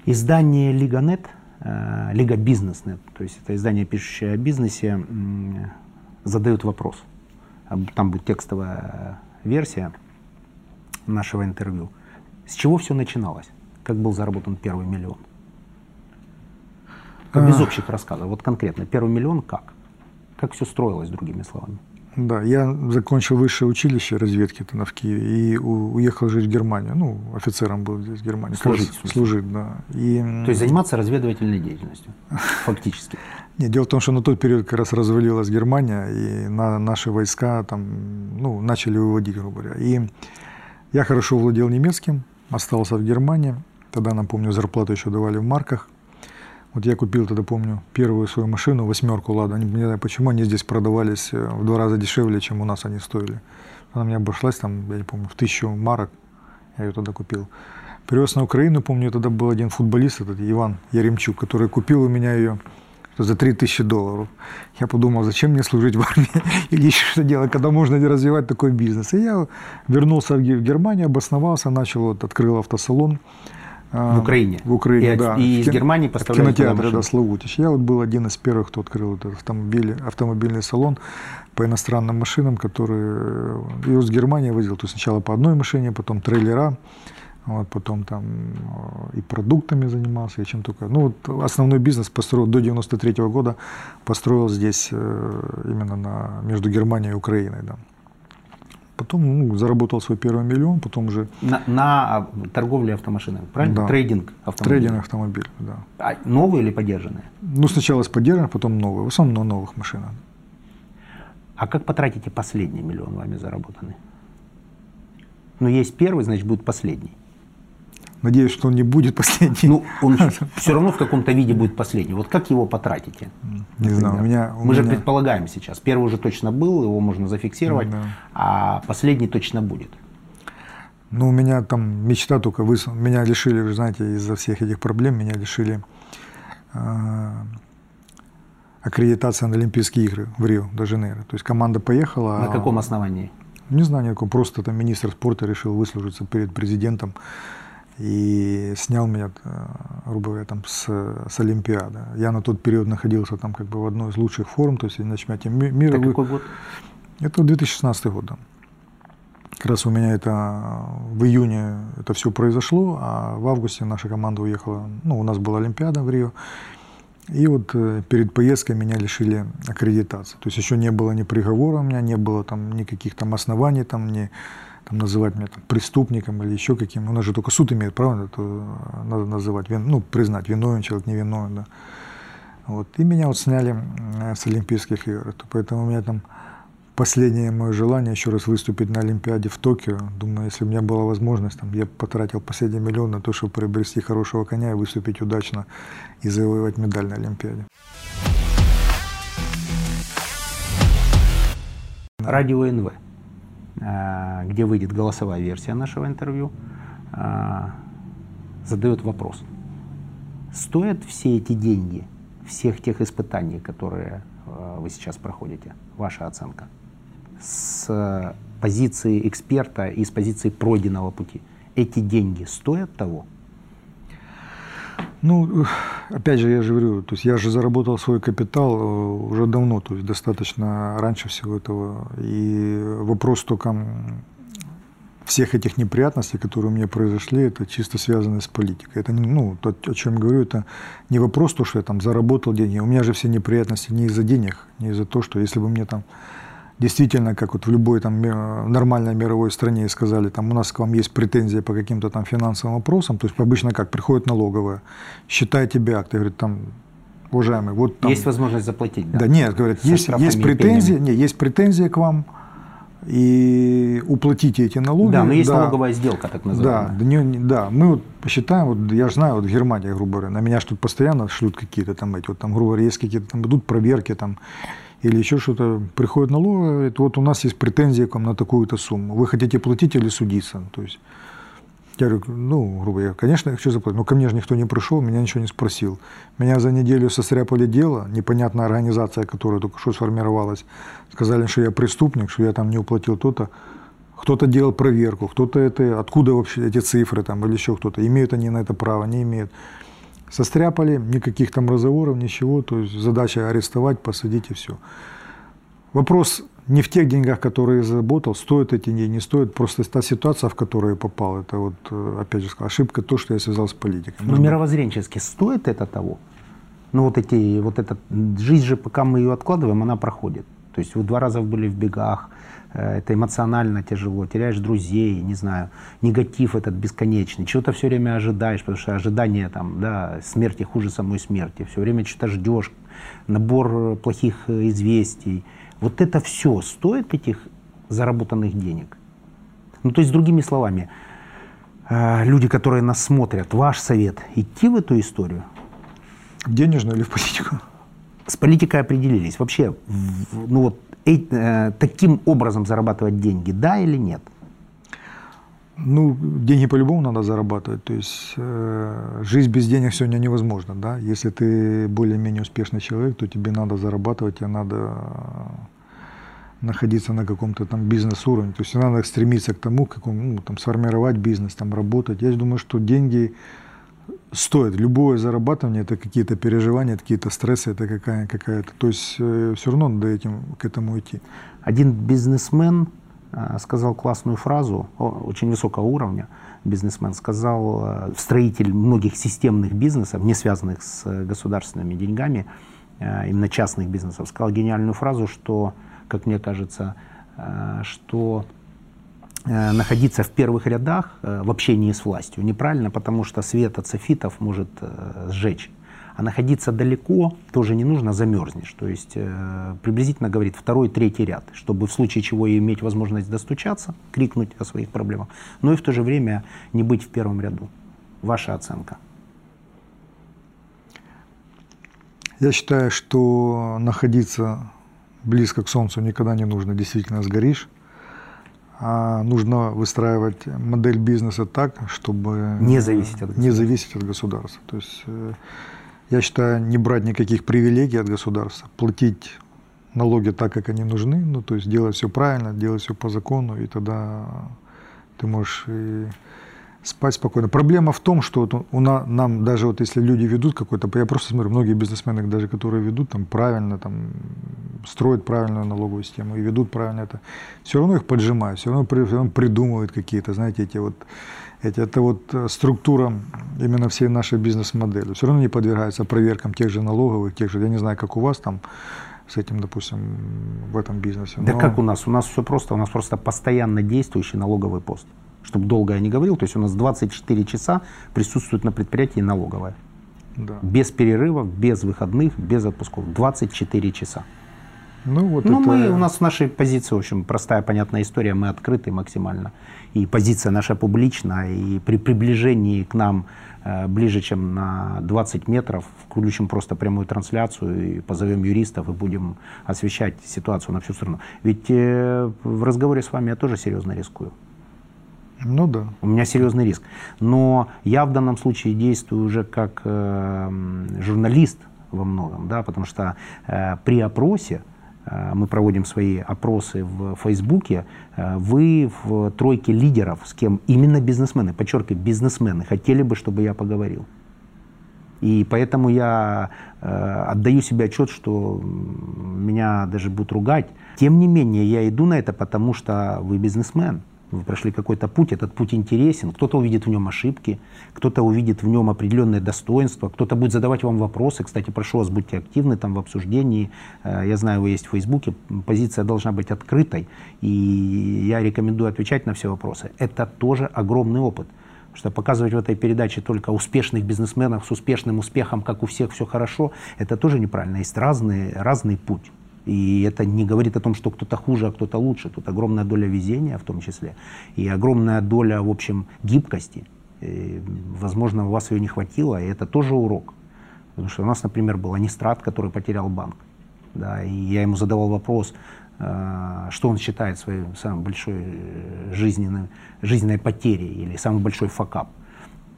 Издание Лига.нет, э, Лига Бизнес.нет, то есть это издание, пишущее о бизнесе, задают вопрос. Там будет текстовая версия нашего интервью. С чего все начиналось? Как был заработан первый миллион? Без общих рассказов. Вот конкретно, первый миллион как? Как все строилось, другими словами? Да, я закончил высшее училище разведки тогда в Киеве и уехал жить в Германию. Ну, офицером был здесь в Германии. Служить, смысле? Служить, да. И, То есть заниматься разведывательной деятельностью, фактически. Нет, дело в том, что на тот период как раз развалилась Германия, и на, наши войска там, ну, начали выводить, грубо говоря. И я хорошо владел немецким, остался в Германии. Тогда, напомню, зарплату еще давали в марках. Вот я купил тогда, помню, первую свою машину, восьмерку «Лада». Не, не знаю, почему они здесь продавались э, в два раза дешевле, чем у нас они стоили. Она мне обошлась там, я не помню, в тысячу марок. Я ее тогда купил. Привез на Украину, помню, тогда был один футболист, этот Иван Яремчук, который купил у меня ее за 3000 долларов. Я подумал, зачем мне служить в армии <laughs> или еще что делать, когда можно развивать такой бизнес. И я вернулся в Германию, обосновался, начал, вот, открыл автосалон. В Украине? В Украине, и, да. И из Германии поставляли В кинотеатре, да, Славутич. Я вот был один из первых, кто открыл этот автомобиль, автомобильный салон по иностранным машинам, который и из Германии возил. То есть сначала по одной машине, потом трейлера, вот, потом там э, и продуктами занимался, и чем только. Ну, вот основной бизнес построил до 93 -го года, построил здесь э, именно на, между Германией и Украиной, да. Потом ну, заработал свой первый миллион, потом уже... На, на торговле автомашинами, правильно? Да. Трейдинг автомобилей. Трейдинг автомобиль, да. А новые или поддержанные? Ну, сначала с поддержанных, потом новые. В основном на новых машинах. А как потратите последний миллион вами заработанный? Ну, есть первый, значит, будет последний. Надеюсь, что он не будет последний. Ну, он <laughs> все равно в каком-то виде будет последний. Вот как его потратите? Не знаю, у меня... У Мы меня... же предполагаем сейчас. Первый уже точно был, его можно зафиксировать, Да. а последний точно будет. Ну, у меня там мечта только выс... Меня лишили, вы знаете, из-за всех этих проблем, меня лишили э, аккредитации на Олимпийские игры в Рио-де-Жанейро. То есть команда поехала... На а- каком основании? Не знаю никакого, просто там министр спорта решил выслужиться перед президентом и снял меня, э, грубо говоря, там с, с Олимпиады. Я на тот период находился там как бы в одной из лучших форм, то есть на чемпионате ми- мира. Это вы- какой год? Это 2016 год, да. Как раз у меня это в июне это все произошло, а в августе наша команда уехала, ну, у нас была Олимпиада в Рио, и вот э, перед поездкой меня лишили аккредитации. То есть еще не было ни приговора у меня, не было там никаких там оснований, там, ни, там, называть меня там, преступником или еще каким. У нас же только суд имеет право это э, на- называть, вин- ну, признать, виновен человек, невиновен, да. Вот. И меня вот сняли э, с Олимпийских игр. То Поэтому у меня там последнее мое желание еще раз выступить на Олимпиаде в Токио. Думаю, если у меня была возможность, там, я потратил последний миллион на то, чтобы приобрести хорошего коня и выступить удачно и завоевать медаль на Олимпиаде. Радио НВ, где выйдет голосовая версия нашего интервью, а, задает вопрос. Стоят все эти деньги, всех тех испытаний, которые а, вы сейчас проходите? Ваша оценка? С э, позиции эксперта и с позиции пройденного пути. Эти деньги стоят того? Ну, опять же, я же говорю, то есть я же заработал свой капитал э, уже давно, то есть достаточно раньше всего этого. И вопрос только всех этих неприятностей, которые у меня произошли, это чисто связано с политикой. Это, ну, то, о чем говорю, это не вопрос то, что я там заработал деньги. У меня же все неприятности не из-за денег, не из-за того, что если бы мне там действительно, как вот в любой там нормальной мировой стране сказали, там у нас к вам есть претензии по каким-то там финансовым вопросам, то есть обычно как, приходит налоговая, считай тебе акт, и говорит, там, уважаемый, вот там... Есть возможность заплатить, да? Да, нет, говорят, Со есть, есть претензии, пенями. не, есть претензии к вам, и уплатите эти налоги. Да, но есть налоговая сделка, так Да, называемая. да, не- да, мы вот посчитаем, вот я же знаю, вот в Германии, грубо говоря, на меня же тут постоянно шлют какие-то там эти, вот там, грубо говоря, есть какие-то там идут проверки там, или еще что-то, приходит налоговая, говорит, вот у нас есть претензии к вам на такую-то сумму, вы хотите платить или судиться, то есть я говорю, ну, грубо говоря, конечно, я хочу заплатить. Но ко мне же никто не пришел, меня ничего не спросил. Меня за неделю состряпали дело, непонятная организация, которая только что сформировалась. Сказали, что я преступник, что я там не уплатил то-то. Кто-то делал проверку, кто-то это, откуда вообще эти цифры там или еще кто-то. Имеют они на это право, не имеют. Состряпали, никаких там разговоров, ничего. То есть задача арестовать, посадить и все. Вопрос не в тех деньгах, которые я заработал, стоят эти деньги, не стоят. Просто та ситуация, в которую я попал, это вот, э, опять же, ошибка то, что я связал с политикой. Ну, Может мировоззренчески стоит это того? Ну, вот эти, вот эта жизнь же, пока мы ее откладываем, она проходит. То есть вы два раза были в бегах, это эмоционально тяжело, теряешь друзей, не знаю, негатив этот бесконечный, чего-то все время ожидаешь, потому что ожидание там, да, смерти хуже самой смерти, все время что-то ждешь, набор плохих э, известий. Вот это все стоит этих заработанных денег. Ну, то есть, другими словами, э, люди, которые нас смотрят, ваш совет идти в эту историю? Денежную или в политику? С политикой определились. Вообще, ну вот э, э, таким образом зарабатывать деньги, да или нет? Ну, деньги по-любому надо зарабатывать. То есть э, жизнь без денег сегодня невозможна, да. Если ты более-менее успешный человек, то тебе надо зарабатывать, тебе надо находиться на каком-то там бизнес-уровне. То есть надо стремиться к тому, как ну, там, сформировать бизнес, там, работать. Я думаю, что деньги стоят. Любое зарабатывание – это какие-то переживания, это какие-то стрессы, это какая- какая-то... То есть э, все равно надо этим, к этому идти. Один бизнесмен э, сказал классную фразу, очень высокого уровня бизнесмен, сказал, э, строитель многих системных бизнесов, не связанных с государственными деньгами, э, именно частных бизнесов, сказал гениальную фразу, что как мне кажется, э, что э, находиться в первых рядах э, в общении с властью неправильно, потому что свет от софитов может сжечь. А находиться далеко тоже не нужно, замерзнешь. То есть приблизительно говорит второй, третий ряд, чтобы в случае чего иметь возможность достучаться, крикнуть о своих проблемах, но и в то же время не быть в первом ряду. Ваша оценка? Я считаю, что находиться близко к Солнцу никогда не нужно, действительно сгоришь. А нужно выстраивать модель бизнеса так, чтобы не зависеть от государства. Не зависеть от государства. То есть э, я считаю, не брать никаких привилегий от государства, платить налоги так, как они нужны, ну то есть делать все правильно, делать все по закону, и тогда ты можешь и спать спокойно. Проблема в том, что вот у нас, нам даже вот если люди ведут какой-то, я просто смотрю, многие бизнесмены, даже которые ведут там правильно, там строят правильную налоговую систему и ведут правильно это, все равно их поджимают, все равно, все равно придумывают какие-то, знаете, эти вот эти, это вот э, структура именно всей нашей бизнес-модели. Все равно не подвергается проверкам тех же налоговых, тех же, я не знаю, как у вас там, с этим, допустим, в этом бизнесе. Да как у нас? У нас все просто. У нас просто постоянно действующий налоговый пост чтобы долго я не говорил, то есть у нас 24 часа присутствует на предприятии налоговая. Да. Без перерывов, без выходных, без отпусков. 24 часа. Ну, вот ну это... мы, у нас в нашей позиции, в общем, простая, понятная история, мы открыты максимально. И позиция наша публична, и при приближении к нам э, ближе, чем на 20 метров, включим просто прямую трансляцию и позовем юристов и будем освещать ситуацию на всю страну. Ведь э, в разговоре с вами я тоже серьезно рискую. Ну да. У меня серьезный риск. Но я в данном случае действую уже как э, журналист во многом, да, потому что э, при опросе, э, мы проводим свои опросы в Фейсбуке, э, вы в тройке лидеров, с кем именно бизнесмены, подчеркиваю, бизнесмены, хотели бы, чтобы я поговорил. И поэтому я э, отдаю себе отчет, что меня даже будут ругать. Тем не менее, я иду на это, потому что вы бизнесмен вы прошли какой-то путь, этот путь интересен, кто-то увидит в нем ошибки, кто-то увидит в нем определенные достоинства, кто-то будет задавать вам вопросы. Кстати, прошу вас, будьте активны там в обсуждении. Э, я знаю, вы есть в Фейсбуке, позиция должна быть открытой, и я рекомендую отвечать на все вопросы. Это тоже огромный опыт. Что показывать в этой передаче только успешных бизнесменов с успешным успехом, как у всех все хорошо, это тоже неправильно. Есть разный, разный путь. И это не говорит о том, что кто-то хуже, а кто-то лучше. Тут огромная доля везения в том числе. И огромная доля, в общем, гибкости. И, возможно, у вас ее не хватило, и это тоже урок. Потому что у нас, например, был Анистрат, который потерял банк. Да, и я ему задавал вопрос, э, что он считает своей самой большой э, жизненной, жизненной потерей или самый большой факап.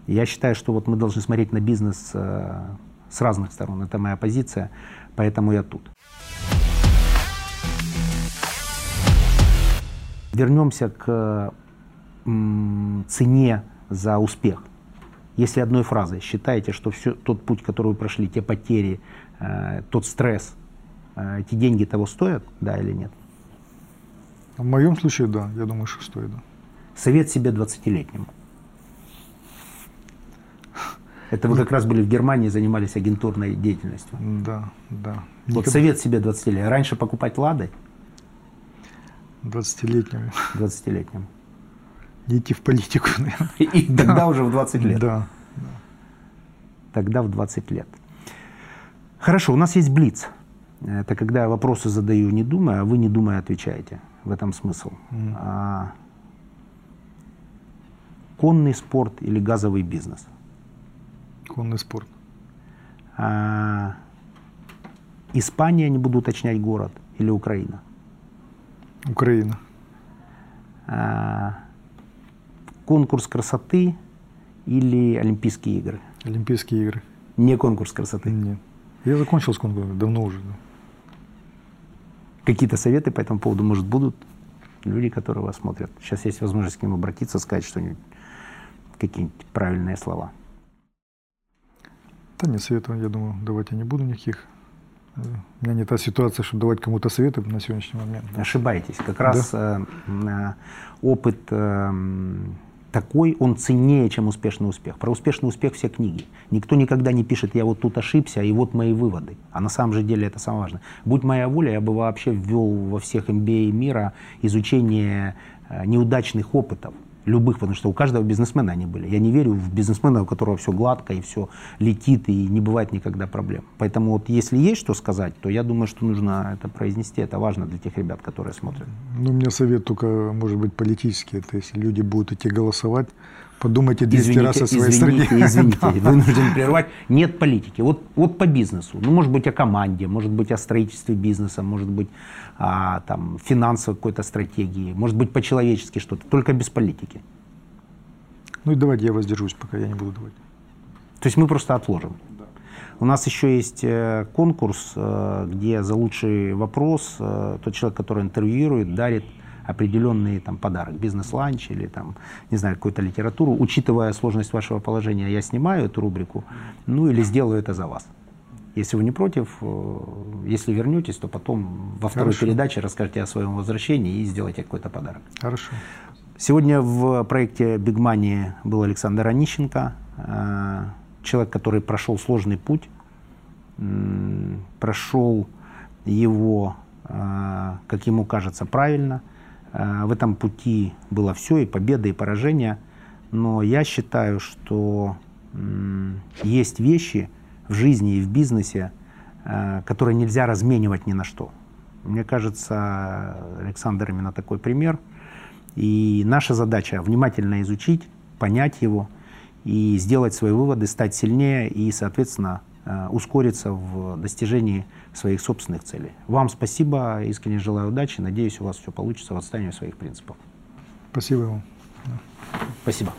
Я считаю, что вот мы должны смотреть на бизнес э, с разных сторон. Это моя позиция, поэтому я тут. Вернемся к цене за успех. Если одной фразой считаете, что все, тот путь, который вы прошли, те потери, э, тот стресс, э, эти деньги того стоят, да или нет? В моем случае, да, я думаю, что стоит. Да. Совет себе 20-летнему. Это вы как раз были в Германии, занимались агентурной деятельностью. Да, да. Вот совет себе 20 лет. Раньше покупать лады, 20-летнему. 20-летнему. Не идти в политику, <laughs> наверное. И тогда уже в 20 лет. Да. Тогда в 20 лет. Хорошо, у нас есть блиц. Это когда я вопросы задаю не думая, а вы не думая отвечаете. В этом смысл. А, конный спорт или газовый бизнес? Конный спорт. А, Испания, не буду уточнять город, или Украина? Украина. Конкурс красоты или Олимпийские игры? Олимпийские игры. Не конкурс красоты. Нет. Я закончил с конкурсом давно уже. да. Какие-то советы по этому поводу, может, будут люди, которые вас смотрят? Сейчас есть возможность к ним обратиться, сказать что-нибудь, какие-нибудь правильные слова. Да нет, советов, я думаю, давать я не буду никаких. Э, У меня не та ситуация, чтобы давать кому-то советы на сегодняшний момент. да. Ошибаетесь. Как раз э, м, э, опыт э, такой, он ценнее, чем успешный успех. Про успешный успех все книги. Никто никогда не пишет, я вот тут ошибся, и вот мои выводы. А на самом же деле это самое важное. Будь моя воля, я бы вообще ввел во всех MBA мира изучение э, неудачных опытов. Любых, потому что у каждого бизнесмена они были. Я не верю в бизнесмена, у которого все гладко и все летит, и не бывает никогда проблем. Поэтому вот если есть что сказать, то я думаю, что нужно это произнести. Это важно для тех ребят, которые смотрят. Ну, у меня совет только, может быть, политический. Это если люди будут идти голосовать, подумайте 200 Извините, раз о своей извините, стране. <laughs> извините, Да. вынужден прервать. Нет политики. Вот, вот по бизнесу. Ну, может быть, о команде, может быть, о строительстве бизнеса, может быть, о там, финансовой какой-то стратегии, может быть, по-человечески что-то. Только без политики. Ну и давайте я воздержусь, пока я не буду давать. То есть мы просто отложим. У нас еще есть э, конкурс, э, где за лучший вопрос э, тот человек, который интервьюирует, дарит определенный там, подарок, бизнес-ланч или там, не знаю, какую-то литературу. Учитывая сложность вашего положения, я снимаю эту рубрику, ну или сделаю это за вас. Если вы не против, э, если вернетесь, то потом во второй Хорошо. передаче расскажете о своем возвращении и сделайте какой-то подарок. Хорошо. Сегодня в проекте Big Money был Александр Онищенко, э, человек, который прошел сложный путь, прошел его, э, как ему кажется, правильно. Э, В этом пути было все, и победа, и поражение. Но я считаю, что есть вещи в жизни и в бизнесе, э, которые нельзя разменивать ни на что. Мне кажется, Александр именно такой пример. И наша задача внимательно изучить, понять его и сделать свои выводы, стать сильнее и, соответственно, ускориться в достижении своих собственных целей. Вам спасибо, искренне желаю удачи, надеюсь, у вас все получится в отстаивании своих принципов. Спасибо вам. Спасибо.